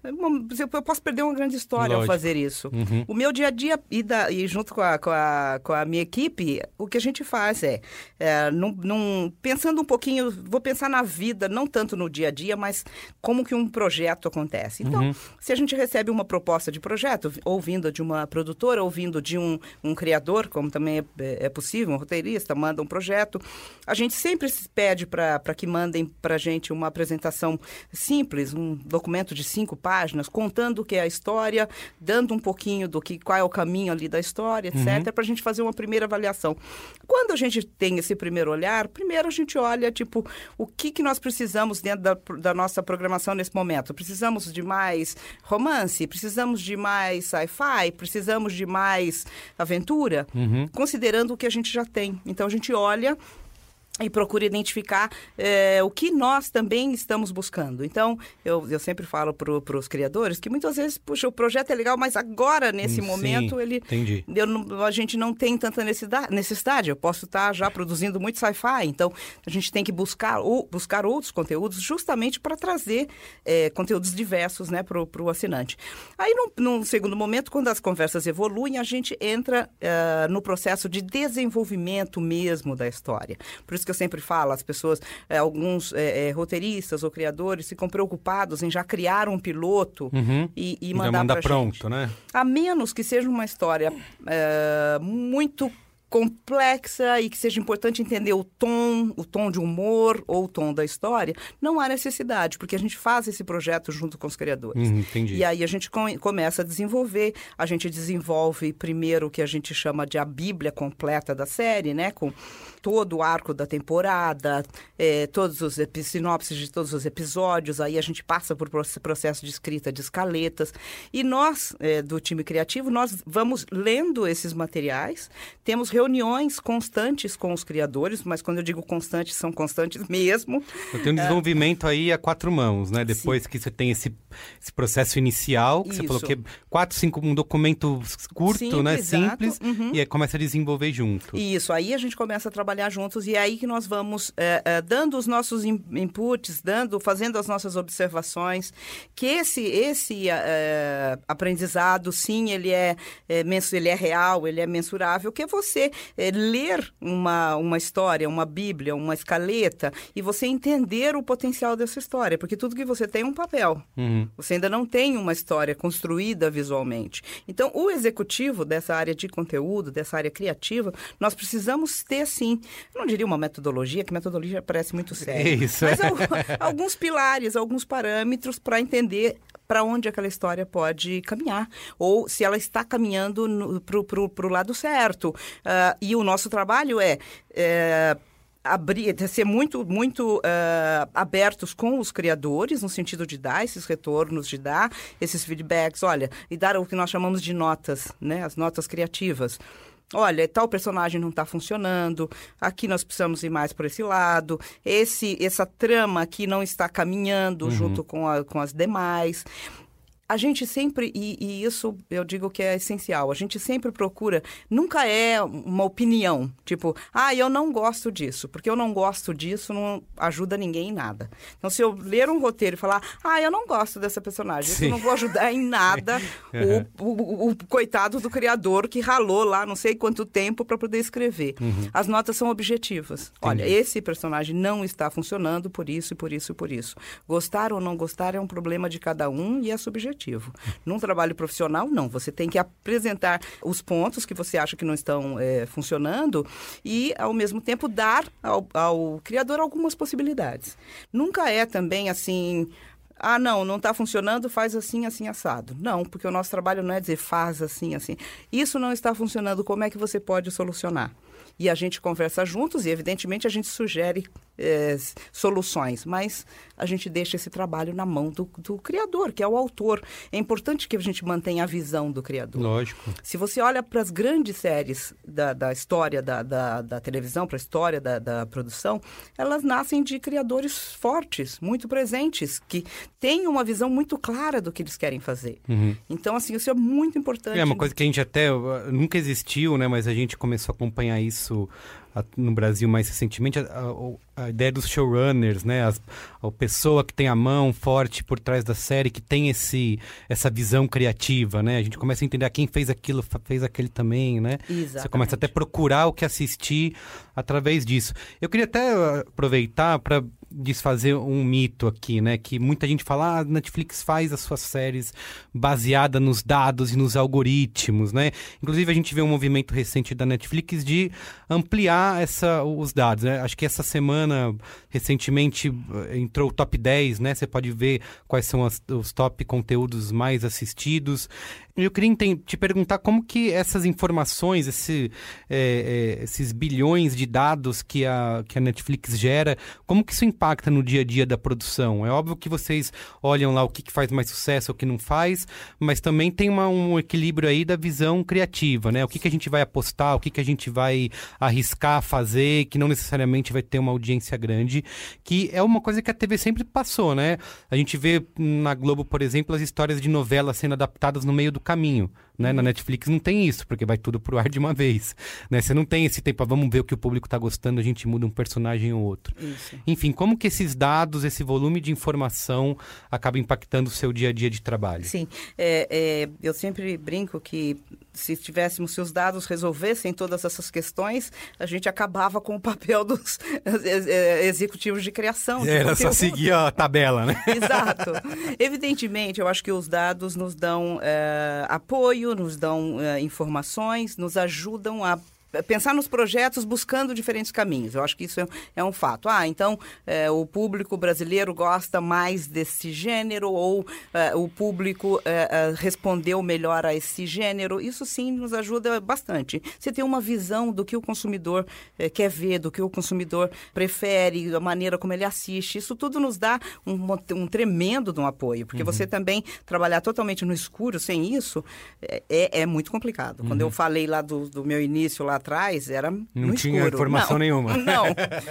Eu posso perder uma grande história Lógico. ao fazer isso. Uhum. O meu dia a dia, e, da, e junto com a, com, a, com a minha equipe, o que a gente faz é, é num, num, pensando um pouquinho, vou pensar na vida, não tanto no dia a dia, mas como que um projeto acontece. Então, uhum. se a gente recebe uma proposta de projeto, ou vinda de uma produtora, ou vindo de um, um criador, como também é, é possível, um roteirista, manda um projeto, a gente sempre pede para que mandem para a gente uma apresentação simples, um documento de cinco páginas, páginas, contando o que é a história, dando um pouquinho do que qual é o caminho ali da história, etc., uhum. para a gente fazer uma primeira avaliação. Quando a gente tem esse primeiro olhar, primeiro a gente olha, tipo, o que, que nós precisamos dentro da, da nossa programação nesse momento. Precisamos de mais romance? Precisamos de mais sci-fi? Precisamos de mais aventura? Uhum. Considerando o que a gente já tem. Então a gente olha e procura identificar é, o que nós também estamos buscando. Então, eu, eu sempre falo para os criadores que muitas vezes, puxa, o projeto é legal, mas agora, nesse hum, momento, ele entendi. Eu a gente não tem tanta necessidade. Eu posso estar já produzindo muito sci-fi, então a gente tem que buscar, ou, buscar outros conteúdos justamente para trazer é, conteúdos diversos né, para o assinante. Aí, num, num, segundo momento, quando as conversas evoluem, a gente entra uh, no processo de desenvolvimento mesmo da história. Por isso que eu sempre falo, as pessoas, é, alguns é, roteiristas ou criadores ficam preocupados em já criar um piloto uhum. e, e mandar para pronto, gente. né? A menos que seja uma história muito complexa e que seja importante entender o tom, o tom de humor ou o tom da história, não há necessidade, porque a gente faz esse projeto junto com os criadores. Uhum, entendi. E aí a gente com, começa a desenvolver, a gente desenvolve primeiro o que a gente chama de a Bíblia completa da série, né? Com todo o arco da temporada, é, todos os sinopses de todos os episódios, aí a gente passa por processo de escrita de escaletas. E nós, é, do time criativo, nós vamos lendo esses materiais, temos reuniões constantes com os criadores, mas quando eu digo constantes, são constantes mesmo. Eu tenho um desenvolvimento é... aí a quatro mãos, né? Depois Sim. que você tem esse, esse processo inicial, que Isso. você falou que é quatro, cinco, um documento curto, Simples, né? Simples, uhum. e aí começa a desenvolver junto. Isso, aí a gente começa a trabalhar juntos e é aí que nós vamos é, é, dando os nossos inputs, dando, fazendo as nossas observações, que esse esse é, aprendizado, sim, ele é, é, ele é real, ele é mensurável, que é você é, ler uma, uma história, uma bíblia, uma escaleta e você entender o potencial dessa história, porque tudo que você tem é um papel. Uhum. Você ainda não tem uma história construída visualmente. Então, o executivo dessa área de conteúdo, dessa área criativa, nós precisamos ter, sim, não diria uma metodologia, que metodologia parece muito sério. Isso. Mas alguns pilares, alguns parâmetros para entender para onde aquela história pode caminhar, ou se ela está caminhando para o lado certo. Uh, e o nosso trabalho é, é abrir, ser muito, muito uh, abertos com os criadores, no sentido de dar esses retornos, de dar esses feedbacks, olha, e dar o que nós chamamos de notas, né, as notas criativas olha, tal personagem não está funcionando, aqui nós precisamos ir mais por esse lado, esse essa trama aqui não está caminhando uhum. junto com, a, com as demais a gente sempre, e, e, isso eu digo que é essencial, a gente sempre procura, nunca é uma opinião, tipo, ah, eu não gosto disso, porque eu não gosto disso não ajuda ninguém em nada. Então, se eu ler um roteiro e falar, ah, eu não gosto dessa personagem, Sim. eu não vou ajudar em nada uhum. o, o, o, coitado do criador que ralou lá não sei quanto tempo para poder escrever. Uhum. As notas são objetivas. Entendi. Olha, esse personagem não está funcionando por isso e por isso e por isso. Gostar ou não gostar é um problema de cada um e é subjetivo. Num trabalho profissional, não. Você tem que apresentar os pontos que você acha que não estão é, funcionando e, ao mesmo tempo, dar ao, ao criador algumas possibilidades. Nunca é também assim ah, não, não está funcionando, faz assim, assim, assado. Não, porque o nosso trabalho não é dizer faz assim, assim. Isso não está funcionando, como é que você pode solucionar? e a gente conversa juntos e, evidentemente, a gente sugere é, soluções, mas a gente deixa esse trabalho na mão do, do, criador, que é o autor. É importante que a gente mantenha a visão do criador. Lógico. Se você olha para as grandes séries da, da história da, da, da televisão, para a história da, da produção, elas nascem de criadores fortes, muito presentes, que têm uma visão muito clara do que eles querem fazer. Uhum. Então, assim, isso é muito importante. É uma coisa que a gente até uh, nunca existiu, né? Mas a gente começou a acompanhar isso no Brasil mais recentemente, a, a, ideia dos showrunners, né? As, a pessoa que tem a mão forte por trás da série, que tem esse, essa visão criativa, né? A gente começa a entender ah, quem fez aquilo, fez aquele também, né? Exatamente. Você começa até a procurar o que assistir através disso. Eu queria até uh, aproveitar para desfazer um mito aqui, né? Que muita gente fala, ah, Netflix faz as suas séries baseada nos dados e nos algoritmos, né? Inclusive a gente vê um movimento recente da Netflix de ampliar essa, os dados, né? Acho que essa semana, recentemente, entrou o top 10, né? Você pode ver quais são as, os top conteúdos mais assistidos. Eu queria te perguntar como que essas informações, esse, é, é, esses bilhões de dados que a, que a Netflix gera, como que isso impacta no dia a dia da produção? É óbvio que vocês olham lá o que, que faz mais sucesso, o que não faz, mas também tem uma, um equilíbrio aí da visão criativa, né? O que, que a gente vai apostar, o que, que a gente vai arriscar fazer, que não necessariamente vai ter uma audiência grande, que é uma coisa que a TV sempre passou, né? A gente vê na Globo, por exemplo, as histórias de novelas sendo adaptadas no meio do caminho. Né? Na Netflix não tem isso, porque vai tudo pro ar de uma vez. Né? Você não tem esse tempo, ah, vamos ver o que o público está gostando, a gente muda um personagem ou outro. Isso. Enfim, como que esses dados, esse volume de informação acaba impactando o seu dia a dia de trabalho? Sim, é, é, eu sempre brinco que se tivéssemos, se os dados resolvessem todas essas questões, a gente acabava com o papel dos executivos de criação. De Era só seguir a tabela, né? Exato. Evidentemente, eu acho que os dados nos dão é, apoio, nos dão é, informações, nos ajudam a pensar nos projetos buscando diferentes caminhos. Eu acho que isso é, é um fato. Ah, então é, o público brasileiro gosta mais desse gênero ou é, o público é, é, respondeu melhor a esse gênero. Isso sim nos ajuda bastante. Você tem uma visão do que o consumidor é, quer ver, do que o consumidor prefere, a maneira como ele assiste. Isso tudo nos dá um, um tremendo de um apoio, porque uhum. você também trabalhar totalmente no escuro sem isso é, é muito complicado. Uhum. Quando eu falei lá do, do meu início lá atrás era não no tinha escuro. informação não, nenhuma. Não,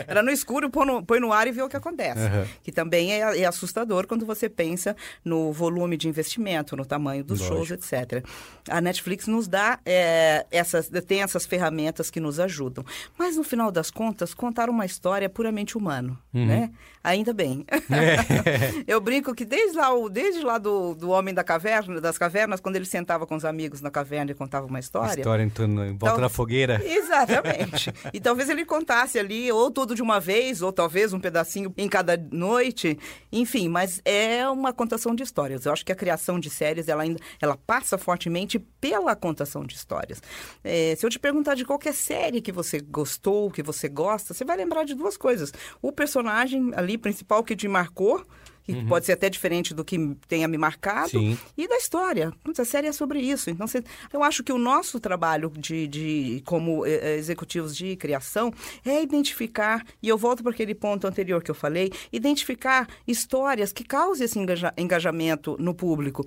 era no escuro, põe no, põe no ar e vê o que acontece. Uhum. Que também é, é, assustador quando você pensa no volume de investimento, no tamanho dos Lógico. shows, etc. A Netflix nos dá é, essas, tem essas ferramentas que nos ajudam. Mas no final das contas, contar uma história é puramente humano, uhum. né? Ainda bem. É. Eu brinco que desde lá, desde lá do, do Homem da Caverna, das Cavernas, quando ele sentava com os amigos na caverna e contava uma história. História em, torno, em volta então, da fogueira. Exatamente. e talvez ele contasse ali, ou tudo de uma vez, ou talvez um pedacinho em cada noite. Enfim, mas é uma contação de histórias. Eu acho que a criação de séries, ela ainda ela passa fortemente pela contação de histórias. É, se eu te perguntar de qualquer série que você gostou, que você gosta, você vai lembrar de duas coisas. O personagem ali principal que te marcou, que uhum. pode ser até diferente do que tenha me marcado, Sim. e da história. A série é sobre isso. Então, você, eu acho que o nosso trabalho de, de como eh, executivos de criação é identificar, e eu volto para aquele ponto anterior que eu falei, identificar histórias que causem esse engaja, engajamento no público.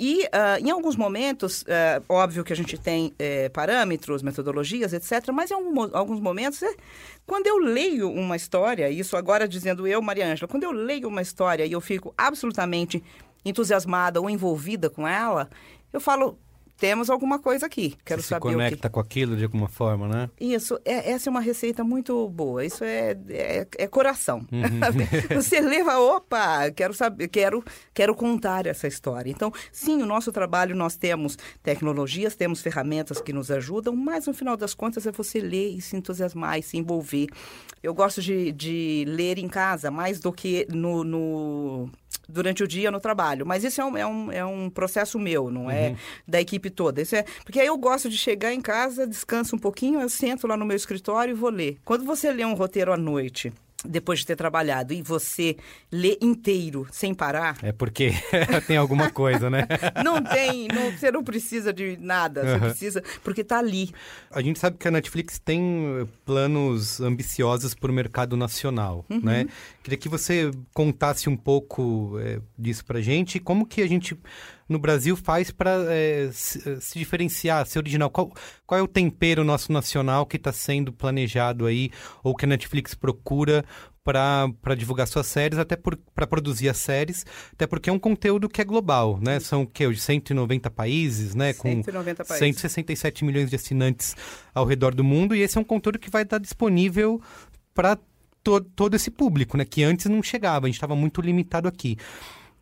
E, uh, em alguns momentos, uh, óbvio que a gente tem uh, parâmetros, metodologias, etc., mas em algum, alguns momentos, é, quando eu leio uma história, isso agora dizendo eu, Maria Ângela, quando eu leio uma história e eu fico absolutamente entusiasmada ou envolvida com ela, eu falo, temos alguma coisa aqui. Quero Você saber se conecta com aquilo de alguma forma, né? Isso, é, essa é uma receita muito boa. Isso é, é, é coração. Uhum. Você leva, opa, quero saber, quero, quero contar essa história. Então, sim, o nosso trabalho nós temos tecnologias, temos ferramentas que nos ajudam, mas no final das contas é você ler e se entusiasmar e se envolver. Eu gosto de, de ler em casa mais do que no, no durante o dia no trabalho. Mas isso é um, é um, é um processo meu, não é uhum. da equipe toda. Isso é, porque aí eu gosto de chegar em casa, descanso um pouquinho, eu sento lá no meu escritório e vou ler. Quando você lê um roteiro à noite depois de ter trabalhado e você lê inteiro sem parar, É porque tem alguma coisa, né? não tem, não, você não precisa de nada, você Aham. precisa, porque tá ali. A gente sabe que a Netflix tem eh, planos ambiciosos para o mercado nacional, né? Queria que você contasse um pouco eh, disso pra gente como que a gente no Brasil faz para se, eh, se diferenciar, ser original. Qual, qual é o tempero nosso nacional que está sendo planejado aí ou que a Netflix procura para divulgar suas séries, até para produzir as séries, até porque é um conteúdo que é global, né? São o quê? Os 190 países, né? Com 190 países. 167 milhões de assinantes ao redor do mundo e esse é um conteúdo que vai estar disponível para to todo esse público, né? Que antes não chegava, a gente estava muito limitado aqui.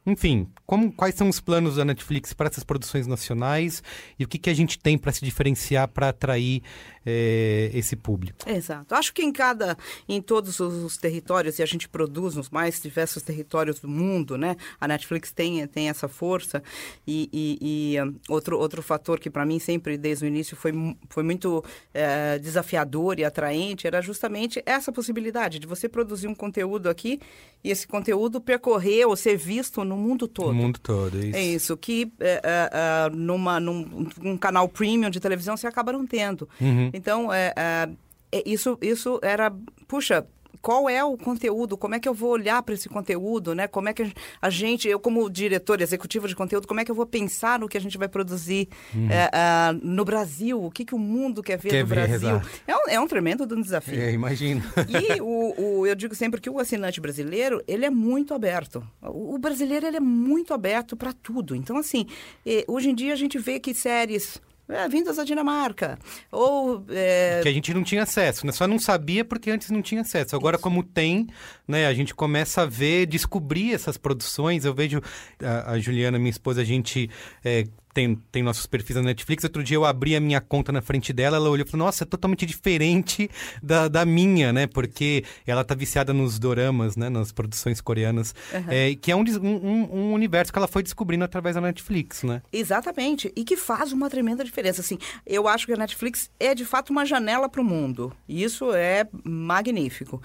Enfim, como, quais são os planos da Netflix para essas produções nacionais e o que, que a gente tem para se diferenciar para atrair eh, esse público? Exato. Acho que em cada, em todos os, os territórios, e a gente produz nos mais diversos territórios do mundo, né? A Netflix tem, tem essa força. E, e- e, outro, outro fator que para mim sempre, desde o início, foi, foi muito eh, desafiador e atraente, era justamente essa possibilidade de você produzir um conteúdo aqui e esse conteúdo percorrer ou ser visto no mundo todo. No mundo todo, isso. É isso, que é, é, é, numa, num um canal premium de televisão você acaba não tendo. Uhum. Então, é, é, é, isso, isso era, puxa, qual é o conteúdo? Como é que eu vou olhar para esse conteúdo, né? Como é que a gente, eu como diretor executivo de conteúdo, como é que eu vou pensar no que a gente vai produzir é, é, no Brasil? O que, que o mundo quer ver Quer do ver, Brasil? É um, é um tremendo de desafio. É, imagino. E o, o- eu digo sempre que o assinante brasileiro, ele é muito aberto. O, o brasileiro, ele é muito aberto para tudo. Então, assim, eh, hoje em dia a gente vê que séries é, vindas da Dinamarca, ou... é, que a gente não tinha acesso, né? Só não sabia porque antes não tinha acesso. Agora, como tem, né? A gente começa a ver, descobrir essas produções. Eu vejo a, a Juliana, minha esposa, a gente é, tem, tem nossos perfis na Netflix. Outro dia eu abri a minha conta na frente dela, ela olhou e falou, nossa, é totalmente diferente da, da minha, né? Porque ela tá viciada nos doramas, né? Nas produções coreanas. É, que é um, um, um- um universo que ela foi descobrindo através da Netflix, né? Exatamente, e que faz uma tremenda diferença. Assim, eu acho que a Netflix é de fato uma janela para o mundo. E isso é magnífico.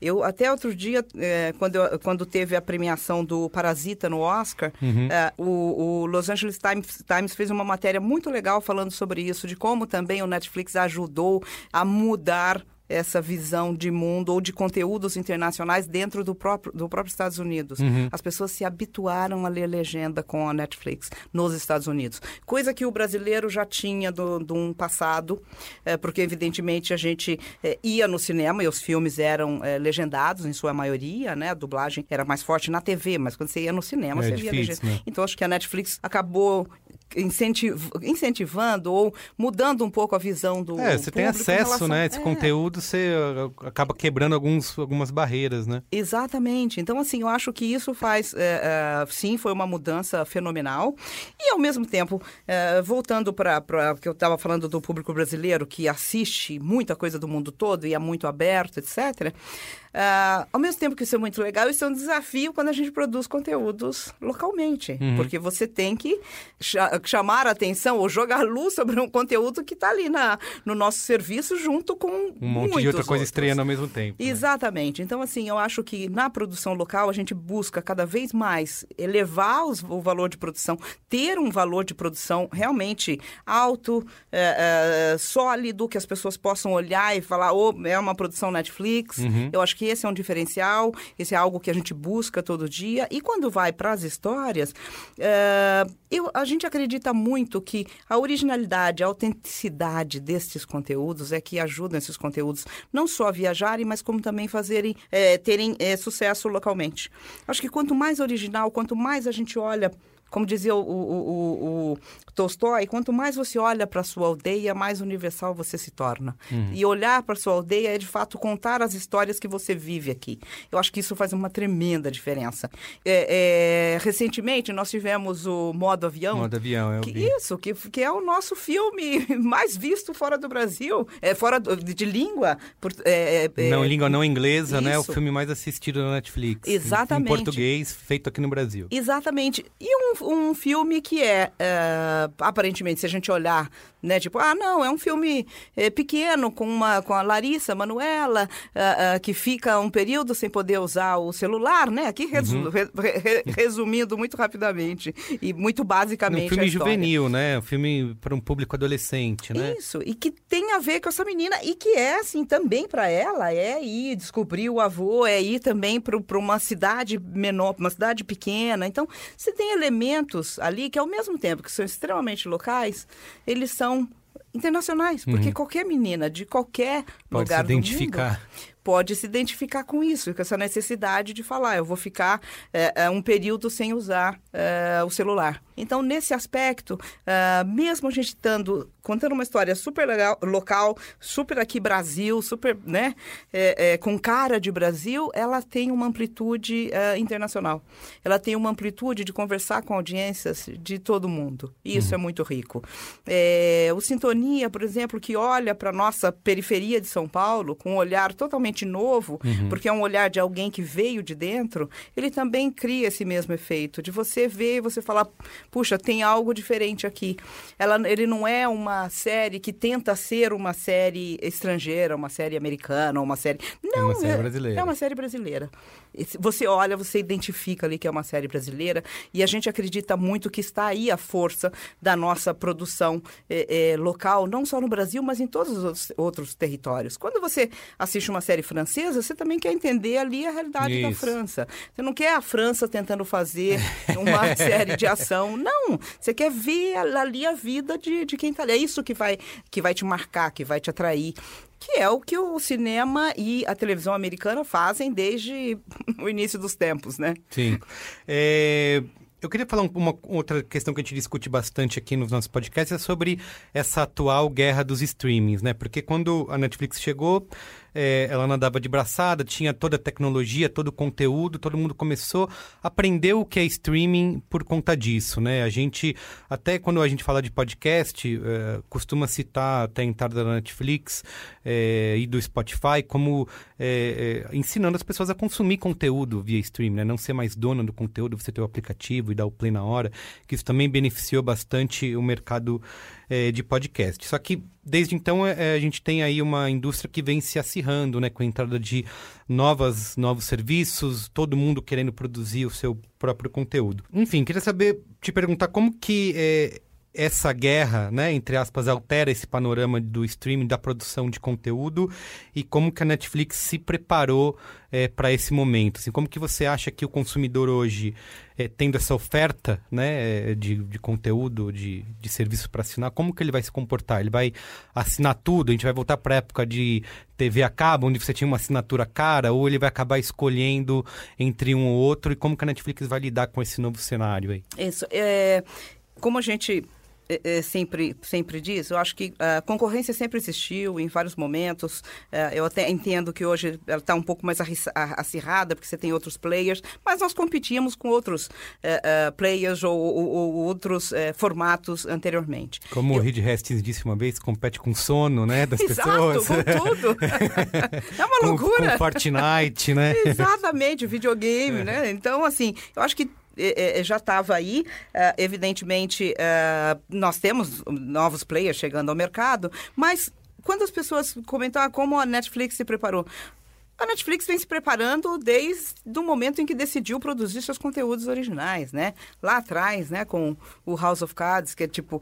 Eu até outro dia, eh, quando, eu- quando teve a premiação do Parasita no Oscar, eh, o, o Los Angeles Times, Times fez uma matéria muito legal falando sobre isso, de como também o Netflix ajudou a mudar essa visão de mundo ou de conteúdos internacionais dentro do próprio, do próprio Estados Unidos. As pessoas se habituaram a ler legenda com a Netflix nos Estados Unidos. Coisa que o brasileiro já tinha do- de um passado, eh, porque evidentemente a gente eh, ia no cinema e os filmes eram eh, legendados em sua maioria, né? A dublagem era mais forte na TV, mas quando você ia no cinema, É você via legenda. né? Então acho que a Netflix acabou incentiv- incentivando ou mudando um pouco a visão do É, você tem acesso, relação- né? Esse É. conteúdo, você uh, acaba quebrando alguns, algumas barreiras, né? Exatamente. Então, assim, eu acho que isso faz, é, é, sim, foi uma mudança fenomenal. E, ao mesmo tempo, é, voltando para o que eu estava falando do público brasileiro, que assiste muita coisa do mundo todo e é muito aberto, etc., é, ao mesmo tempo que isso é muito legal, isso é um desafio quando a gente produz conteúdos localmente. Porque você tem que chamar a atenção ou jogar luz sobre um conteúdo que está ali na, no nosso serviço junto com Um monte de outra coisa outros. estreando ao mesmo tempo. né? Exatamente. Então, assim, eu acho que na produção local a gente busca cada vez mais elevar os- o valor de produção, ter um valor de produção realmente alto, é, é, sólido, que as pessoas possam olhar e falar, oh, é uma produção Netflix. Eu acho que esse é um diferencial, esse é algo que a gente busca todo dia. E quando vai para as histórias, é, eu, a gente acredita muito que a originalidade, a autenticidade destes conteúdos é que ajudam esses conteúdos não só a viajarem, mas como também fazerem, é, terem é, sucesso localmente. Acho que quanto mais original, quanto mais a gente olha como dizia o, o, o, o Tolstói, quanto mais você olha para a sua aldeia, mais universal você se torna. E olhar para a sua aldeia é, de fato, contar as histórias que você vive aqui. Eu acho que isso faz uma tremenda diferença. É, é, recentemente, nós tivemos o Modo Avião. Modo avião, eu que. Isso, que, que é o nosso filme mais visto fora do Brasil, é, fora do- de, de língua. por- é, é, Não, é, língua não inglesa, né? O isso. filme mais assistido na Netflix. em- Exatamente. Em português, feito aqui no Brasil. Exatamente. E um, um filme que é, é, aparentemente, se a gente olhar, né, tipo, ah, não, é um filme é, pequeno com, uma, com a Larissa Manuela, é, é, que fica um período sem poder usar o celular, né? Aqui resu Uhum. re- re- resumindo muito rapidamente e muito basicamente Um filme juvenil, né? Um filme para um público adolescente, né? Isso, e que tem a ver com essa menina, e que é, assim, também para ela, é ir descobrir o avô, é ir também para uma cidade menor, uma cidade pequena. Então, você tem elementos ali que, ao mesmo tempo que são extremamente locais, eles são internacionais, porque qualquer menina de qualquer Uhum. Pode lugar se identificar. do mundo pode se identificar com isso, com essa necessidade de falar, eu vou ficar é, é, um período sem usar é, o celular. Então, nesse aspecto, ah, mesmo a gente estando contando uma história super legal, local, super aqui Brasil, super, né, é, é, com cara de Brasil, ela tem uma amplitude internacional. Ela tem uma amplitude de conversar com audiências de todo mundo. E isso é muito rico. É, o Sintonia, por exemplo, que olha para nossa periferia de São Paulo com um olhar totalmente novo, porque é um olhar de alguém que veio de dentro, ele também cria esse mesmo efeito de você ver e você falar, puxa, tem algo diferente aqui. Ela, ele não é uma série que tenta ser uma série estrangeira, uma série americana, uma série. Não, uma série é- brasileira. É uma série brasileira. Você olha, você identifica ali que é uma série brasileira e a gente acredita muito que está aí a força da nossa produção eh, eh, local, não só no Brasil, mas em todos os outros, territórios. Quando você assiste uma série francesa, você também quer entender ali a realidade da Isso. França. Você não quer a França tentando fazer uma série de ação. Não, você quer ver ali a vida de, de quem está ali. É isso que vai, que vai te marcar, que vai te atrair. Que é o que o cinema e a televisão americana fazem desde o início dos tempos, né? Sim. É, eu queria falar um- uma outra questão que a gente discute bastante aqui nos nossos podcasts é sobre essa atual guerra dos streamings, né? Porque quando a Netflix chegou, é, ela nadava de braçada, tinha toda a tecnologia, todo o conteúdo, todo mundo começou a aprender o que é streaming por conta disso, né? A gente, até quando a gente fala de podcast, é, costuma citar até a entrada da Netflix é, e do Spotify como é, é, ensinando as pessoas a consumir conteúdo via streaming, né? Não ser mais dona do conteúdo, você ter o aplicativo e dar o play na hora, que isso também beneficiou bastante o mercado é, de podcast. Só que desde então é, a gente tem aí uma indústria que vem se acirrando, né? Com a entrada de novas, novos serviços, todo mundo querendo produzir o seu próprio conteúdo. Enfim, queria saber, te perguntar como que é, essa guerra, né, entre aspas, altera esse panorama do streaming, da produção de conteúdo e como que a Netflix se preparou para esse momento. Assim, como que você acha que o consumidor hoje, eh, tendo essa oferta né, eh, de, de conteúdo, de, de serviço para assinar, como que ele vai se comportar? Ele vai assinar tudo? A gente vai voltar para a época de TV a cabo, onde você tinha uma assinatura cara, ou ele vai acabar escolhendo entre um ou outro? E como que a Netflix vai lidar com esse novo cenário aí? Isso. É, como a gente é, é, sempre, sempre diz, eu acho que a concorrência sempre existiu em vários momentos. É, eu até entendo que hoje ela está um pouco mais acirrada, porque você tem outros players, mas nós competíamos com outros é, players ou, ou- ou outros formatos anteriormente. Como o Reed Hastings disse uma vez, compete com sono, né, das Exato, pessoas. com tudo. é uma com, loucura. com Fortnite, né? Exatamente, o videogame, né? Então, assim, eu acho que já estava aí, evidentemente, nós temos novos players chegando ao mercado, mas quando as pessoas comentam ah, como a Netflix se preparou, a Netflix vem se preparando desde o momento em que decidiu produzir seus conteúdos originais, né? Lá atrás, né, com o House of Cards, que é tipo,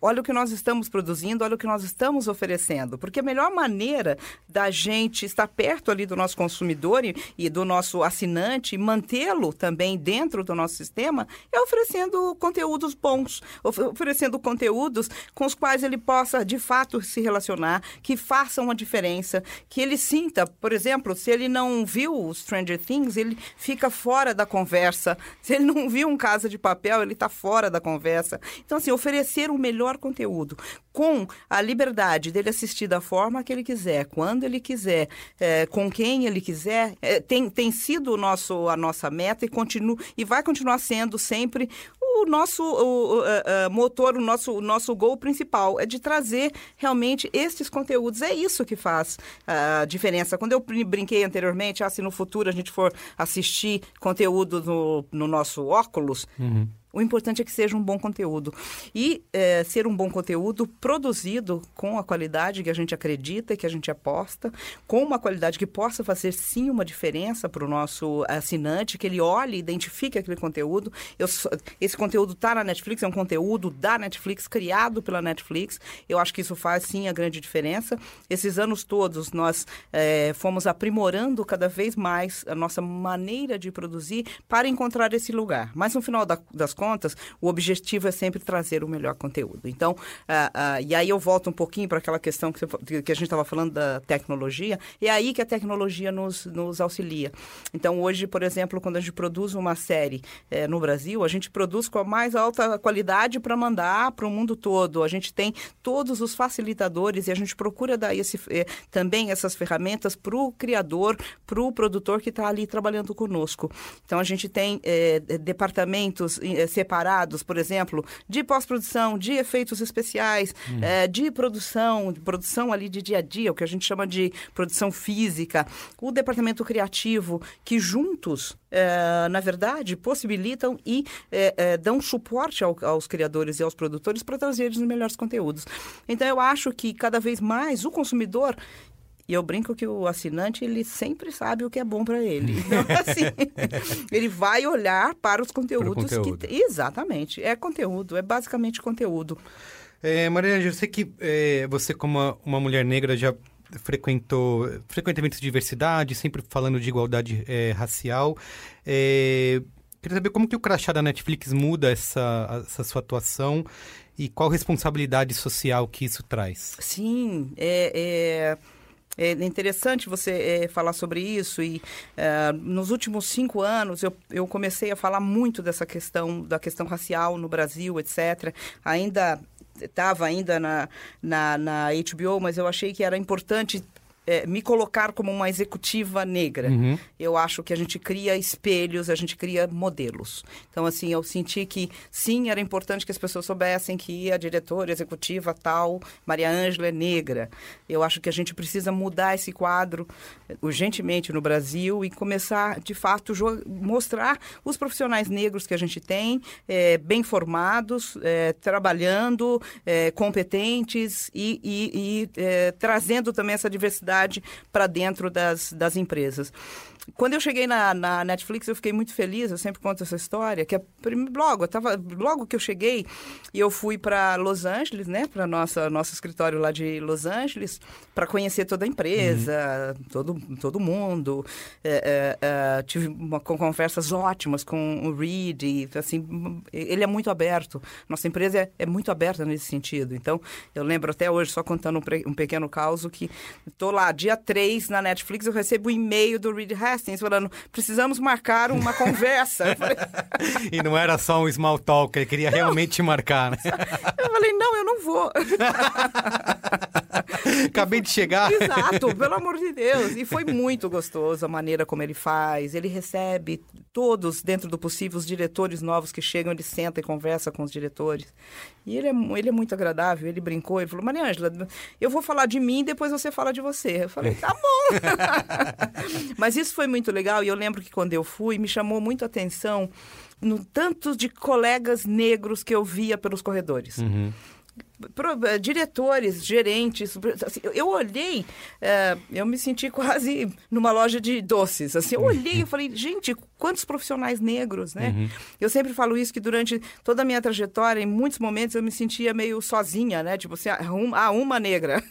olha o que nós estamos produzindo, olha o que nós estamos oferecendo. Porque a melhor maneira da gente estar perto ali do nosso consumidor e, e do nosso assinante, mantê-lo também dentro do nosso sistema, é oferecendo conteúdos bons, of- oferecendo conteúdos com os quais ele possa, de fato, se relacionar, que façam a diferença, que ele sinta, por exemplo, se ele não viu Stranger Things, ele fica fora da conversa. Se ele não viu um Casa de Papel, ele está fora da conversa. Então, assim, oferecer o melhor conteúdo com a liberdade dele assistir da forma que ele quiser, quando ele quiser, eh, com quem ele quiser, eh, tem, tem sido o nosso, a nossa meta e, continua, e vai continuar sendo sempre o nosso o, o, eh, eh, motor, o nosso, o nosso gol principal é de trazer realmente estes conteúdos. É isso que faz a diferença. Quando eu brin- brinquei anteriormente, ah, se no futuro a gente for assistir conteúdo no, no nosso óculos, O importante é que seja um bom conteúdo. E é, ser um bom conteúdo produzido com a qualidade que a gente acredita, que a gente aposta, com uma qualidade que possa fazer sim uma diferença para o nosso assinante, que ele olhe, identifique aquele conteúdo. Eu, esse conteúdo está na Netflix, é um conteúdo da Netflix, criado pela Netflix. Eu acho que isso faz sim a grande diferença. Esses anos todos nós é, fomos aprimorando cada vez mais a nossa maneira de produzir para encontrar esse lugar. Mas no final da, das contas, o objetivo é sempre trazer o melhor conteúdo. Então, ah, ah, e aí eu volto um pouquinho para aquela questão que, você, que a gente estava falando da tecnologia, é aí que a tecnologia nos, nos auxilia. Então, hoje, por exemplo, quando a gente produz uma série eh, no Brasil, a gente produz com a mais alta qualidade para mandar para o mundo todo. A gente tem todos os facilitadores e a gente procura dar esse, eh, também essas ferramentas para o criador, para o produtor que está ali trabalhando conosco. Então, a gente tem eh, departamentos separados, por exemplo, de pós-produção, de efeitos especiais, uhum. é, de produção, de produção ali de dia a dia, o que a gente chama de produção física, o departamento criativo, que juntos, é, na verdade, possibilitam e é, dão suporte ao, aos criadores e aos produtores para trazer os melhores conteúdos. Então, eu acho que cada vez mais o consumidor e eu brinco que o assinante, ele sempre sabe o que é bom para ele. Então, assim, ele vai olhar para os conteúdos conteúdo. que... Exatamente. É conteúdo, é basicamente conteúdo. É, Maria, eu sei que é, você, como uma, uma, mulher negra, já frequentou frequenta eventos de diversidade, sempre falando de igualdade é, racial. É, queria saber como que o crachá da Netflix muda essa, essa sua atuação e qual responsabilidade social que isso traz. Sim, é... é é interessante você é, falar sobre isso e é, nos últimos cinco anos eu, eu comecei a falar muito dessa questão da questão racial no Brasil, etc. Ainda estava ainda na, na, na HBO, mas eu achei que era importante é, me colocar como uma executiva negra. Uhum. Eu acho que a gente cria espelhos, a gente cria modelos. Então, assim, eu senti que sim, era importante que as pessoas soubessem que a diretora executiva tal, Maria Ângela, é negra. Eu acho que a gente precisa mudar esse quadro urgentemente no Brasil e começar, de fato, mostrar os profissionais negros que a gente tem, é, bem formados, é, trabalhando, competentes e, e, e trazendo também essa diversidade para dentro das, das empresas. Quando eu cheguei na, na, Netflix, eu fiquei muito feliz, eu sempre conto essa história, que é, logo, eu tava, logo que eu cheguei, eu fui para Los Angeles, né, para nossa nosso escritório lá de Los Angeles, para conhecer toda a empresa, uhum. todo, todo mundo. É, é, é, tive uma, com conversas ótimas com o Reed, e, assim, ele é muito aberto. Nossa empresa é, é, muito aberta nesse sentido. Então, eu lembro até hoje, só contando um, um pequeno caso, que estou lá, dia 3 na Netflix, eu recebo um e-mail do Reed Hastings falando: precisamos marcar uma conversa. Falei... e não era só um small talk, ele queria não. realmente marcar, né? Eu falei: não, eu não vou. Acabei de chegar. Exato, pelo amor de Deus. E foi muito gostoso a maneira como ele faz. Ele recebe todos, dentro do possível, os diretores novos que chegam, ele senta e conversa com os diretores. E ele é, ele é muito agradável, ele brincou, ele falou, Maria Ângela, eu vou falar de mim, depois você fala de você. Eu falei, tá bom. Mas isso foi muito legal e eu lembro que quando eu fui, me chamou muito a atenção no tanto de colegas negros que eu via pelos corredores. Uhum. Eh, diretores, gerentes. Assim, eu olhei, é, eu me senti quase numa loja de doces. Assim, eu olhei e falei, gente, quantos profissionais negros, né? Uhum. Eu sempre falo isso que durante toda a minha trajetória, em muitos momentos eu me sentia meio sozinha, né? Tipo assim, ah, ah uma negra.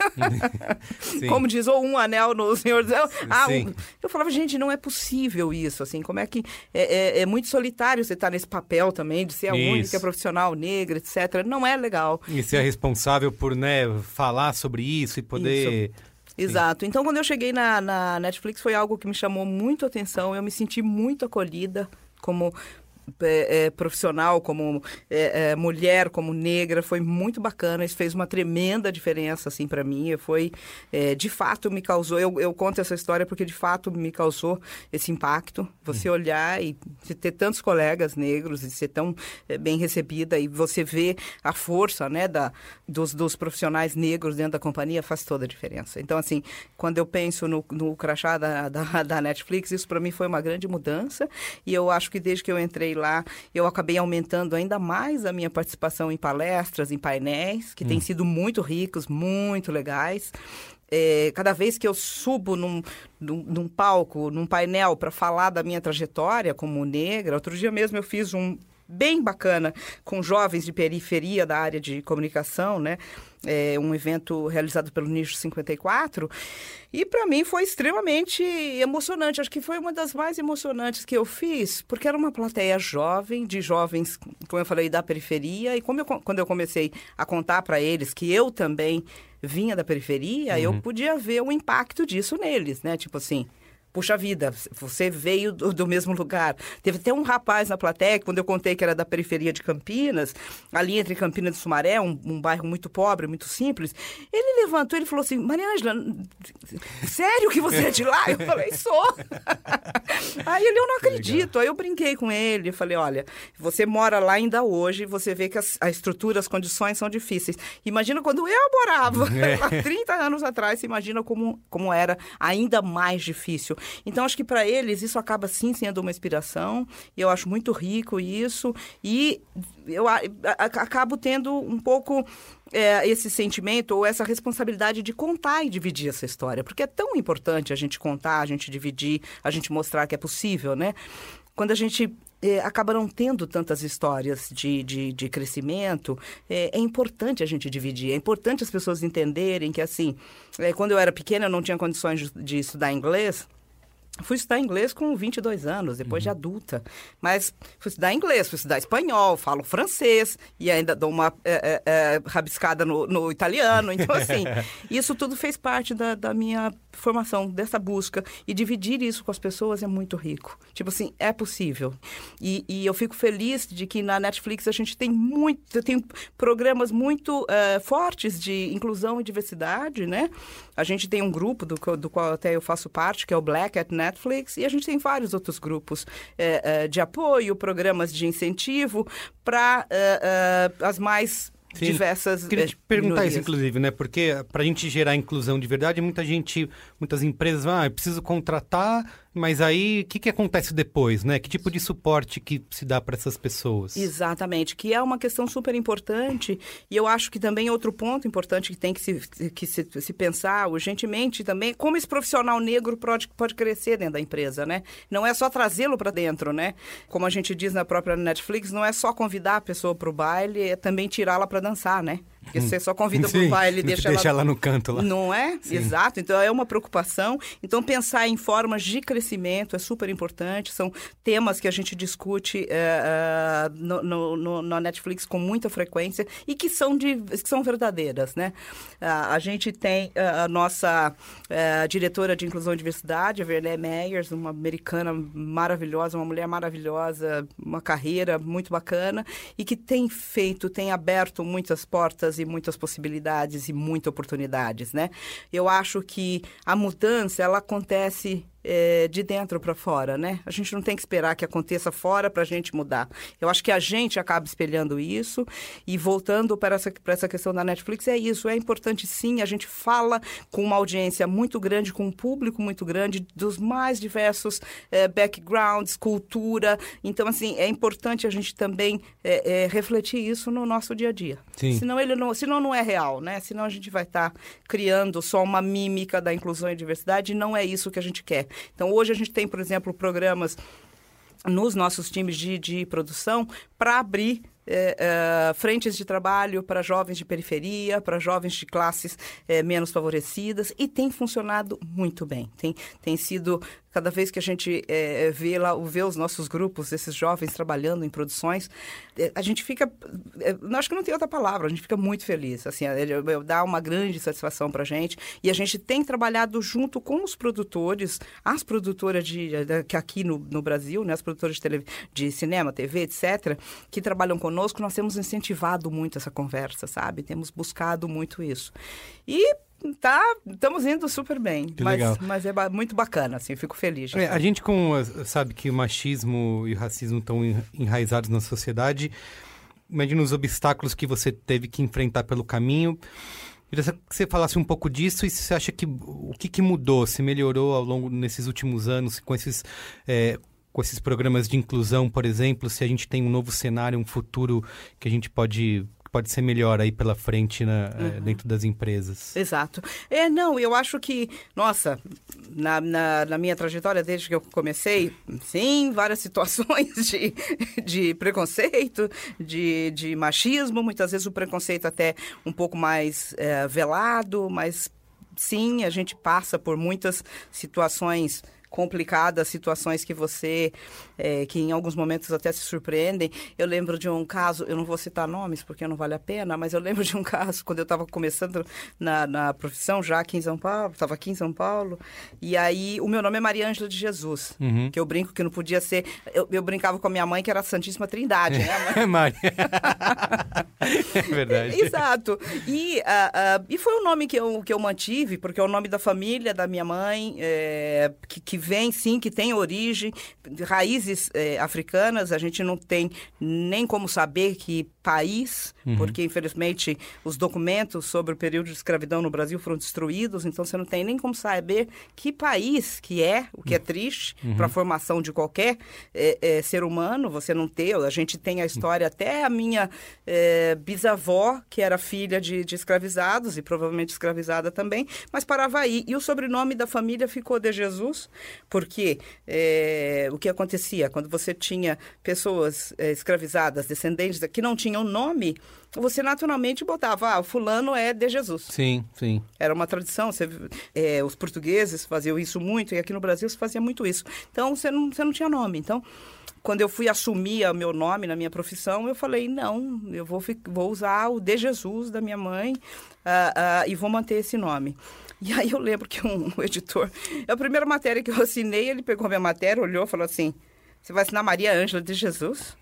Como diz, ou um anel no Senhor dos Ah, um... Eu falava, gente, não é possível isso, assim, como é que... É, é, é muito solitário você estar tá nesse papel também, de ser a isso. única profissional negra, etc. Não é legal. E ser responsável por né, falar sobre isso e poder. Isso. Exato. Então, quando eu cheguei na, na Netflix, foi algo que me chamou muito atenção. Eu me senti muito acolhida como é, é, profissional, como é, é, mulher, como negra, foi muito bacana. Isso fez uma tremenda diferença, assim, para mim. Foi, é, de fato, me causou. Eu, eu, conto essa história porque, de fato, me causou esse impacto. Você hum. olhar e ter tantos colegas negros e ser tão bem recebida e você ver a força, né, da, dos, dos profissionais negros dentro da companhia faz toda a diferença. Então, assim, quando eu penso no, no crachá da, da, da Netflix, isso para mim foi uma grande mudança. E eu acho que desde que eu entrei lá, eu acabei aumentando ainda mais a minha participação em palestras, em painéis, que têm sido muito ricos, muito legais. É, cada vez que eu subo num, num, num palco, num painel, para falar da minha trajetória como negra, outro dia mesmo eu fiz um bem bacana com jovens de periferia da área de comunicação, né? É um evento realizado pelo Nicho 54. E para mim foi extremamente emocionante. Acho que foi uma das mais emocionantes que eu fiz, porque era uma plateia jovem, de jovens, como eu falei, da periferia. E como eu, quando eu comecei a contar para eles que eu também vinha da periferia, uhum. eu podia ver o impacto disso neles, né? Tipo assim, Puxa vida, você veio do, do, mesmo lugar. Teve até um rapaz na plateia, quando eu contei que era da periferia de Campinas, ali entre Campinas e Sumaré, um, um bairro muito pobre, muito simples. Ele levantou e falou assim: Mariângela, sério que você é de lá? Eu falei: sou. Aí ele, eu não acredito. Aí eu brinquei com ele, falei: olha, você mora lá ainda hoje, você vê que as, a estrutura, as condições são difíceis. Imagina quando eu morava, é. há 30 anos atrás, imagina como, como era ainda mais difícil. Então, acho que para eles isso acaba sim sendo uma inspiração, e eu acho muito rico isso, e eu acabo tendo um pouco é, esse sentimento ou essa responsabilidade de contar e dividir essa história, porque é tão importante a gente contar, a gente dividir, a gente mostrar que é possível, né? Quando a gente é, acaba não tendo tantas histórias de, de, de crescimento, é, é, importante a gente dividir, é importante as pessoas entenderem que, assim, é, quando eu era pequena eu não tinha condições de, de estudar inglês, Fui estudar inglês com 22 anos, depois uhum. de adulta. Mas fui estudar inglês, fui estudar espanhol, falo francês e ainda dou uma é, é, é rabiscada no, no, italiano. Então, assim, isso tudo fez parte da, da, minha formação, dessa busca. E dividir isso com as pessoas é muito rico. Tipo assim, é possível. E, e eu fico feliz de que na Netflix a gente tem muito, tem programas muito uh, fortes de inclusão e diversidade, né? A gente tem um grupo do, do qual até eu faço parte, que é o Black at Netflix Netflix e a gente tem vários outros grupos é, de apoio, programas de incentivo para é, as mais Sim, diversas. Queria te perguntar minorias. isso, inclusive, né? Porque para a gente gerar inclusão de verdade, muita gente, muitas empresas vão, ah, eu preciso contratar mas aí, o que, que acontece depois, né? Que tipo de suporte que se dá para essas pessoas? Exatamente, que é uma questão super importante e eu acho que também outro ponto importante que tem que se, que se, se pensar urgentemente também, como esse profissional negro pode, pode crescer dentro da empresa, né? Não é só trazê-lo para dentro, né? Como a gente diz na própria Netflix, não é só convidar a pessoa para o baile, é também tirá-la para dançar, né? Porque você só convida para o baile, deixa, deixa ela... ela no canto lá. Não é? Sim. Exato. Então é uma preocupação. Então pensar em formas de crescimento é super importante. São temas que a gente discute uh, no, no, no, na Netflix com muita frequência e que são, de, que são verdadeiras, né? Uh, a gente tem uh, a nossa diretora de inclusão e diversidade, a Verné Meyers, uma americana maravilhosa, uma mulher maravilhosa, uma carreira muito bacana e que tem feito, tem aberto muitas portas e muitas possibilidades e muitas oportunidades, né? Eu acho que a mudança, ela acontece é, de dentro para fora, né? A gente não tem que esperar que aconteça fora para a gente mudar. Eu acho que a gente acaba espelhando isso e voltando para essa, para essa questão da Netflix, é isso. É importante sim, a gente fala com uma audiência muito grande, com um público muito grande, dos mais diversos é, backgrounds, cultura. Então, assim, é importante a gente também é, refletir isso no nosso dia a dia. Sim. Senão, ele não, senão não é real, né? Senão a gente vai estar tá criando só uma mímica da inclusão e diversidade e não é isso que a gente quer. Então, hoje a gente tem, por exemplo, programas nos nossos times de, de produção para abrir é, é, frentes de trabalho para jovens de periferia, para jovens de classes é, menos favorecidas, e tem funcionado muito bem. Tem, tem sido Cada vez que a gente é, vê lá, vê os nossos grupos, esses jovens trabalhando em produções, é, a gente fica, é, acho que não tem outra palavra, a gente fica muito feliz, assim, dá uma grande satisfação para a gente. E a gente tem trabalhado junto com os produtores, as produtoras de, que aqui no, no Brasil, né, as produtoras de, tele, de cinema, TV, etc., que trabalham conosco, nós temos incentivado muito essa conversa, sabe? Temos buscado muito isso. E tá, estamos indo super bem. Que mas, legal. mas é muito bacana, assim, fico feliz. É, a gente, como sabe que o machismo e o racismo estão enraizados na sociedade, imagina os obstáculos que você teve que enfrentar pelo caminho. Queria que você falasse um pouco disso e se você acha que o que, que mudou, se melhorou ao longo nesses últimos anos com esses é, com esses programas de inclusão, por exemplo, se a gente tem um novo cenário, um futuro que a gente pode pode ser melhor aí pela frente na, eh, uhum. dentro das empresas. Exato. É, não, eu acho que, nossa, na, na, na, minha trajetória desde que eu comecei, sim, várias situações de, de preconceito, de, de machismo, muitas vezes o preconceito até um pouco mais é, velado, mas sim, a gente passa por muitas situações complicadas, situações que você, é, que em alguns momentos até se surpreendem. Eu lembro de um caso, eu não vou citar nomes porque não vale a pena, mas eu lembro de um caso quando eu estava começando na, na profissão, já aqui em São Paulo, estava aqui em São Paulo, e aí o meu nome é Maria Ângela de Jesus, uhum. que eu brinco que não podia ser, eu, eu, brincava com a minha mãe que era a Santíssima Trindade, né? É, Maria. é verdade. Exato. E, uh, uh, e foi o nome que eu, que eu mantive, porque é o nome da família da minha mãe, é, que, que vem sim, que tem origem, é, africanas, a gente não tem nem como saber que país, uhum. porque infelizmente os documentos sobre o período de escravidão no Brasil foram destruídos, então você não tem nem como saber que país que é, o que é triste uhum. para a formação de qualquer é, é, ser humano, você não ter, a gente tem a história até a minha bisavó, que era filha de, de, escravizados e provavelmente escravizada também, mas para Havaí, e o sobrenome da família ficou de Jesus, porque o que acontecia quando você tinha pessoas é, escravizadas, descendentes que não tinham nome, você naturalmente botava, ah, o fulano é de Jesus. Sim, sim. Era uma tradição. Você, é, os portugueses faziam isso muito, e aqui no Brasil se fazia muito isso. Então, você não, você não tinha nome. Então, quando eu fui assumir o meu nome na minha profissão, eu falei, não, eu vou, vou usar o de Jesus da minha mãe uh, uh, e vou manter esse nome. E aí eu lembro que um, um editor, a primeira matéria que eu assinei, ele pegou a minha matéria, olhou e falou assim, você vai assinar Maria Ângela de Jesus?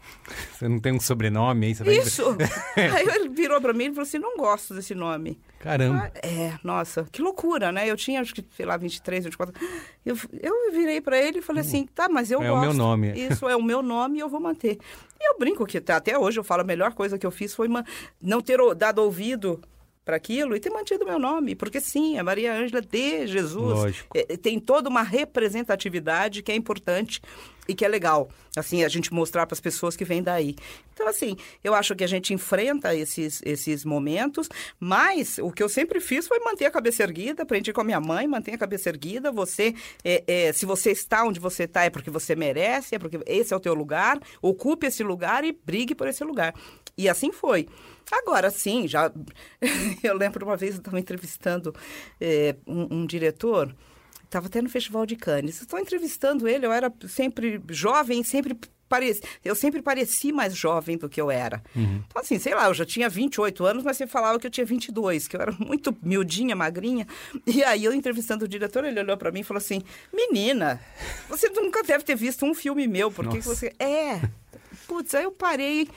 Você não tem um sobrenome aí? Você vai... Isso! aí ele virou para mim e falou assim, não gosto desse nome. Caramba! Ah, é, nossa, que loucura, né? Eu tinha, acho que, sei lá, 23, 24... Eu, eu virei para ele e falei assim, tá, mas eu é gosto. É o meu nome. Isso, é o meu nome e eu vou manter. E eu brinco que até hoje eu falo, a melhor coisa que eu fiz foi não ter dado ouvido para aquilo e ter mantido meu nome, porque sim, a Maria Ângela de Jesus. É, tem toda uma representatividade que é importante e que é legal, assim, a gente mostrar para as pessoas que vêm daí. Então, assim, eu acho que a gente enfrenta esses, esses momentos, mas o que eu sempre fiz foi manter a cabeça erguida, aprendi com a minha mãe, mantenha a cabeça erguida, você, é, é, se você está onde você está, é porque você merece, é porque esse é o teu lugar, ocupe esse lugar e brigue por esse lugar. E assim foi. Agora, sim, já. eu lembro uma vez eu estava entrevistando é, um, um diretor estava até no Festival de Cannes. Estou entrevistando ele, eu era sempre jovem, sempre pareci, eu sempre pareci mais jovem do que eu era. Uhum. Então, assim, sei lá, eu já tinha 28 anos, mas você falava que eu tinha 22, que eu era muito miudinha, magrinha. E aí, eu entrevistando o diretor, ele olhou para mim e falou assim: Menina, você nunca deve ter visto um filme meu, por que você. É. Putz, aí eu parei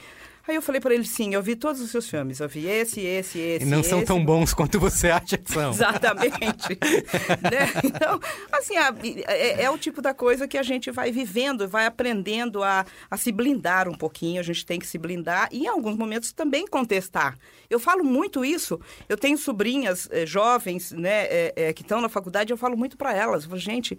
Aí eu falei para ele, sim, eu vi todos os seus filmes. Eu vi esse, esse, esse. E não esse. são tão bons quanto você acha que são. Exatamente. né? Então, assim, é, é, o tipo da coisa que a gente vai vivendo, vai aprendendo a, a se blindar um pouquinho. A gente tem que se blindar e, em alguns momentos, também contestar. Eu falo muito isso. Eu tenho sobrinhas eh, jovens, né, eh, que estão na faculdade, eu falo muito para elas. Gente,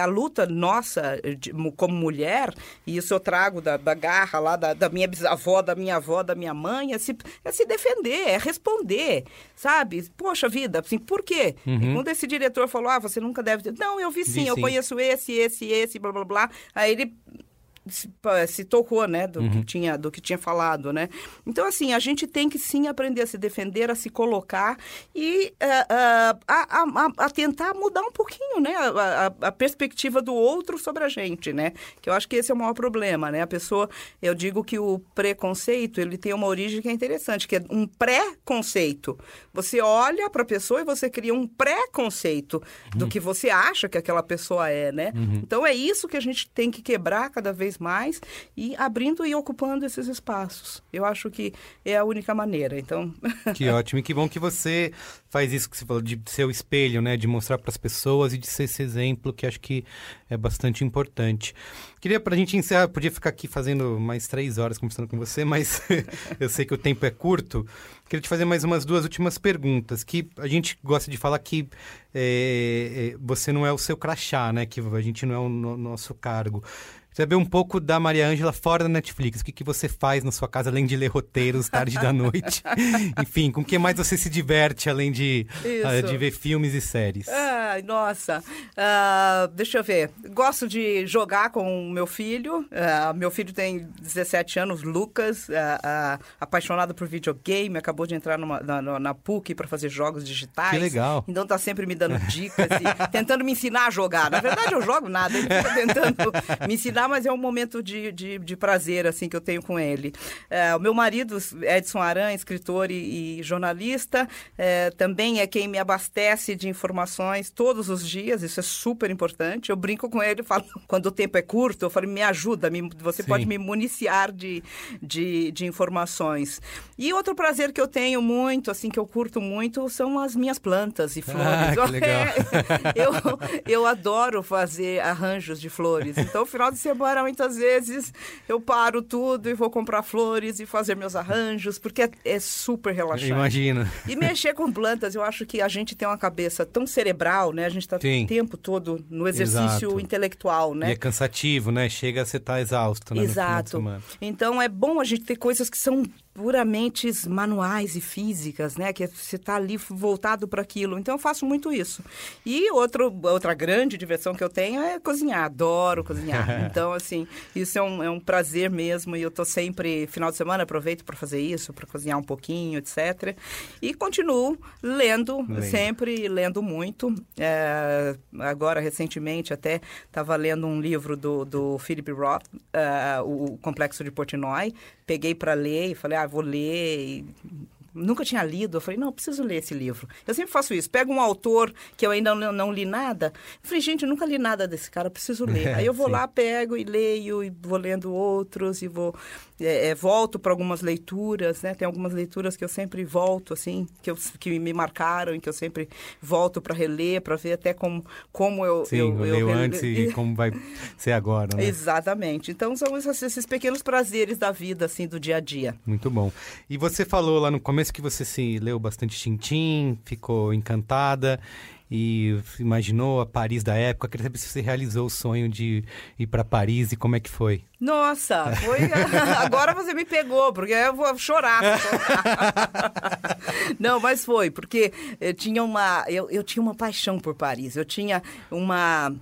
a luta nossa de, como mulher, e isso eu trago da, da garra lá da, da minha bisavó, avó, da minha avó, da minha mãe, é se, é se defender, é responder, sabe? Poxa vida, assim, por quê? Uhum. quando esse diretor falou, ah, você nunca deve ter... Não, eu vi sim, vi eu sim. conheço esse, esse, esse, blá, blá, blá. Aí ele se, se tocou, né, do, uhum. que tinha, do que tinha falado, né? Então, assim, a gente tem que sim aprender a se defender, a se colocar e uh, uh, a, a, a, tentar mudar um pouquinho, né, a, a, perspectiva do outro sobre a gente, né? Que eu acho que esse é o maior problema, né? A pessoa, eu digo que o preconceito, ele tem uma origem que é interessante, que é um pré-conceito. Você olha para a pessoa e você cria um pré-conceito uhum. do que você acha que aquela pessoa é, né? Uhum. Então, é isso que a gente tem que quebrar cada vez vez mais e abrindo e ocupando esses espaços. Eu acho que é a única maneira. Então. Que ótimo. E que bom que você faz isso que você falou, de ser o espelho, né? De mostrar para as pessoas e de ser esse exemplo, que acho que é bastante importante. Queria, para a gente encerrar, podia ficar aqui fazendo mais três horas conversando com você, mas eu sei que o tempo é curto. Queria te fazer mais umas duas últimas perguntas, que a gente gosta de falar que é, você não é o seu crachá, né? Que a gente não é o no, nosso cargo. Saber um pouco da Maria Ângela fora da Netflix. O que, que você faz na sua casa, além de ler roteiros tarde da noite? Enfim, com o que mais você se diverte, além de, uh, de ver filmes e séries? Ai, nossa. Uh, deixa eu ver. Gosto de jogar com o meu filho. Uh, meu filho tem 17 anos, Lucas, apaixonado por videogame, acabou de entrar numa, na, na PUC para fazer jogos digitais. Que legal. Então tá sempre me dando dicas e tentando me ensinar a jogar. Na verdade, eu jogo nada, ele fica tentando me ensinar, mas é um momento de, de, de prazer, assim, que eu tenho com ele. É, o meu marido, Edson Aran, escritor e, e jornalista, é, também é quem me abastece de informações todos os dias, isso é super importante. Eu brinco com ele, falo, quando o tempo é curto, eu falo, me ajuda, me, você Sim. pode me municiar de, de, de informações. E outro prazer que eu tenho muito, assim, que eu curto muito, são as minhas plantas e flores. Ah, que legal. eu, eu adoro fazer arranjos de flores. Então, final de semana, muitas vezes, eu paro tudo e vou comprar flores e fazer meus arranjos, porque é, é super relaxante. Imagino. E mexer com plantas, eu acho que a gente tem uma cabeça tão cerebral, né? A gente está o tempo todo no exercício Exato. intelectual, né? E é cansativo, né? Chega a você estar tá exausto, né? Exato. Então, é bom a gente ter coisas que são puramente manuais e físicas, né? Que você está ali voltado para aquilo. Então eu faço muito isso. E outro, outra grande diversão que eu tenho é cozinhar. Adoro cozinhar. então, assim, isso é um, é um prazer mesmo. E eu tô sempre, final de semana, aproveito para fazer isso, para cozinhar um pouquinho, etc. E continuo lendo, lendo. sempre lendo muito. É, agora, recentemente, até estava lendo um livro do, do Philip Roth, uh, o Complexo de Portnoy. Peguei para ler e falei, ah, vou ler. E nunca tinha lido. Eu falei, não, eu preciso ler esse livro. Eu sempre faço isso. Pego um autor que eu ainda não, não li nada. Eu falei, gente, eu nunca li nada desse cara, eu preciso ler. É, Aí eu vou sim. lá, pego e leio, e vou lendo outros, e vou. É, é, volto para algumas leituras, né? Tem algumas leituras que eu sempre volto, assim, que, eu, que me marcaram e que eu sempre volto para reler, para ver até como, como eu. Sim, eu, eu, eu antes e como vai ser agora, né? Exatamente. Então são esses, esses pequenos prazeres da vida, assim, do dia a dia. Muito bom. E você falou lá no começo começo que você se leu bastante Tintim, ficou encantada e imaginou a Paris da época. Queria saber se você realizou o sonho de ir para Paris e como é que foi. Nossa, foi. Agora você me pegou, porque eu vou chorar. Não, mas foi, porque eu tinha uma, eu, eu tinha uma paixão por Paris. Eu tinha uma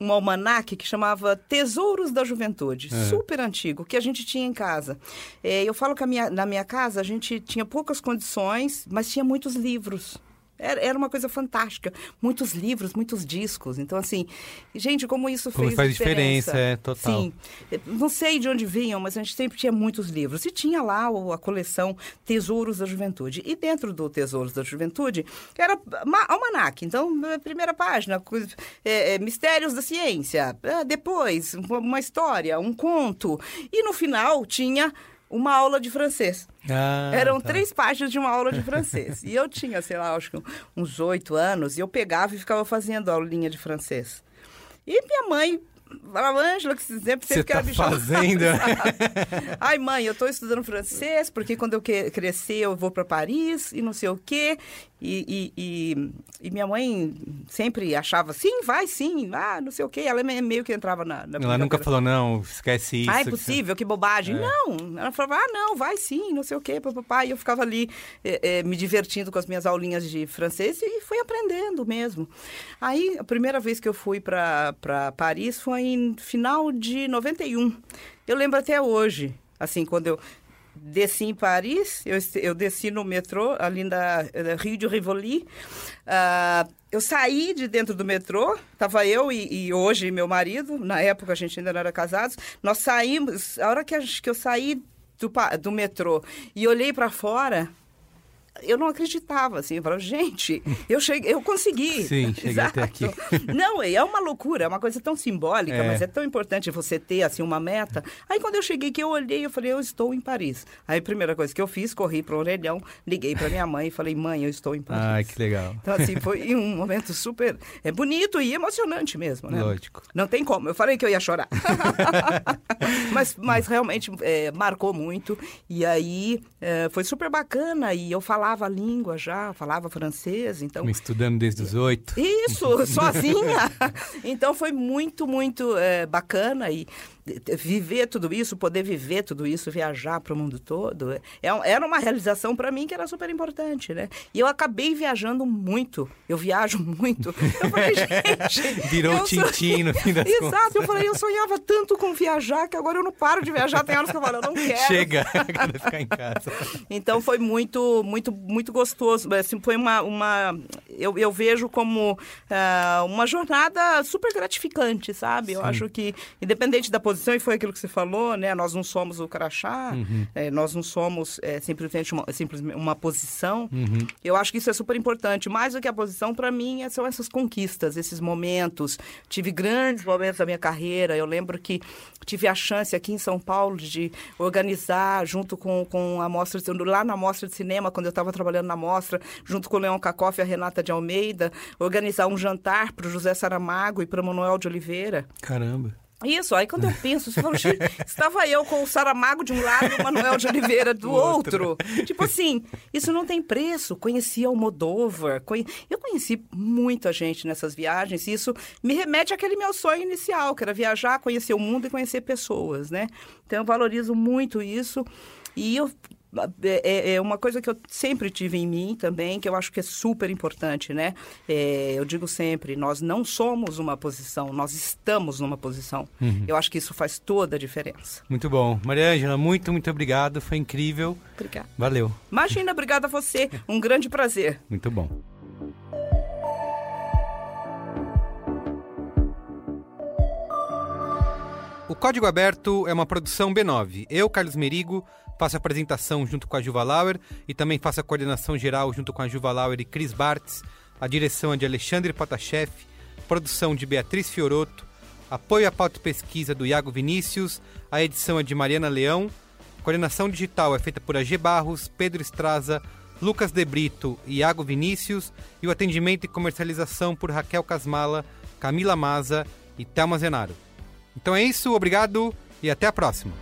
um almanaque que chamava Tesouros da Juventude, é. super antigo, que a gente tinha em casa. É, eu falo que minha, na minha casa a gente tinha poucas condições, mas tinha muitos livros. Era, era uma coisa fantástica. Muitos livros, muitos discos. Então, assim, gente, como isso como fez faz diferença. diferença, é, total. Sim. Não sei de onde vinham, mas a gente sempre tinha muitos livros. E tinha lá a coleção Tesouros da Juventude. E dentro do Tesouros da Juventude era almanac. Então, primeira página, é, é, Mistérios da Ciência. É, depois, uma história, um conto. E no final tinha uma aula de francês. Ah, Eram tá. três páginas de uma aula de francês. e eu tinha, sei lá, acho que uns oito anos, e eu pegava e ficava fazendo aulinha de francês. E minha mãe Falava, Ângela, que sempre, sempre quer tá me chamar. fazendo? Ai, mãe, eu estou estudando francês, porque quando eu crescer eu vou para Paris e não sei o quê. E, e, e, e, minha mãe sempre achava, sim, vai sim, ah, não sei o quê. Ela meio que entrava na. na ela nunca falou, não, esquece isso. Ah, é possível, que, que bobagem. É. Não, ela falava, ah, não, vai sim, não sei o quê, papai. E eu ficava ali é, é, me divertindo com as minhas aulinhas de francês e fui aprendendo mesmo. Aí, a primeira vez que eu fui para Paris foi em final de 91. Eu lembro até hoje, assim, quando eu desci em Paris, eu, eu desci no metrô, ali na, na Rio de Rivoli. Uh, eu saí de dentro do metrô, estava eu e, e, hoje meu marido, na época a gente ainda não era casados, nós saímos, a hora que, a, que eu saí do, do metrô e olhei para fora, eu não acreditava, assim, eu falava, gente, eu cheguei, eu consegui. Sim, cheguei Exato. até aqui. Não, é uma loucura, é uma coisa tão simbólica, é. mas é tão importante você ter, assim, uma meta. Aí, quando eu cheguei que eu olhei, eu falei, eu estou em Paris. Aí, a primeira coisa que eu fiz, corri para o orelhão, liguei para minha mãe e falei, mãe, eu estou em Paris. Ai, que legal. Então, assim, foi um momento super é bonito e emocionante mesmo, né? Lógico. Não tem como, eu falei que eu ia chorar. mas, mas realmente é, marcou muito e aí é, foi super bacana e eu falava falava a língua já, falava francês, então... Estudando desde os oito. Isso, sozinha! então foi muito, muito é, bacana e viver tudo isso, poder viver tudo isso, viajar para o mundo todo, é, era uma realização para mim que era super importante, né? E eu acabei viajando muito. Eu viajo muito. Eu falei, gente. Virou tintim no fim das Exato. Contas. Eu falei, eu sonhava tanto com viajar que agora eu não paro de viajar. Tem horas que eu falo, eu não quero. Chega, quero ficar em casa. Então foi muito, muito, muito gostoso. Assim, foi uma. uma eu, eu vejo como uh, uma jornada super gratificante, sabe? Sim. Eu acho que, independente da posição, e foi aquilo que você falou, né? Nós não somos o crachá, uhum. é, nós não somos é, simplesmente, uma, simplesmente uma posição. Uhum. Eu acho que isso é super importante. Mais do que a posição, para mim, são essas conquistas, esses momentos. Tive grandes momentos da minha carreira. Eu lembro que tive a chance aqui em São Paulo de organizar, junto com, com a mostra, lá na Mostra de Cinema, quando eu estava trabalhando na mostra, junto com o Leão Cacoff e a Renata de Almeida, organizar um jantar para o José Saramago e para o Manuel de Oliveira. Caramba. Isso, aí quando eu penso, falo, estava eu com o Saramago de um lado e o Manuel de Oliveira do outro. outro. Tipo assim, isso não tem preço. Conheci Almodóvar, conhe... eu conheci muita gente nessas viagens e isso me remete àquele meu sonho inicial, que era viajar, conhecer o mundo e conhecer pessoas, né? Então eu valorizo muito isso e eu é, é uma coisa que eu sempre tive em mim também, que eu acho que é super importante, né? É, eu digo sempre, nós não somos uma posição, nós estamos numa posição. Uhum. Eu acho que isso faz toda a diferença. Muito bom. Maria Ângela, muito, muito obrigado. Foi incrível. Obrigada. Valeu. Imagina, obrigada a você. Um grande prazer. Muito bom. O Código Aberto é uma produção B9. Eu, Carlos Merigo, faço a apresentação junto com a Juva Lauer e também faço a coordenação geral junto com a Juva Lauer e Cris Bartz. A direção é de Alexandre Potashev, produção de Beatriz Fioroto, apoio à pauta e pesquisa do Iago Vinícius, a edição é de Mariana Leão, coordenação digital é feita por AG Barros, Pedro Estraza, Lucas De Brito e Iago Vinícius e o atendimento e comercialização por Raquel Casmala, Camila Maza e Thelma Zenaro. Então é isso, obrigado e até a próxima!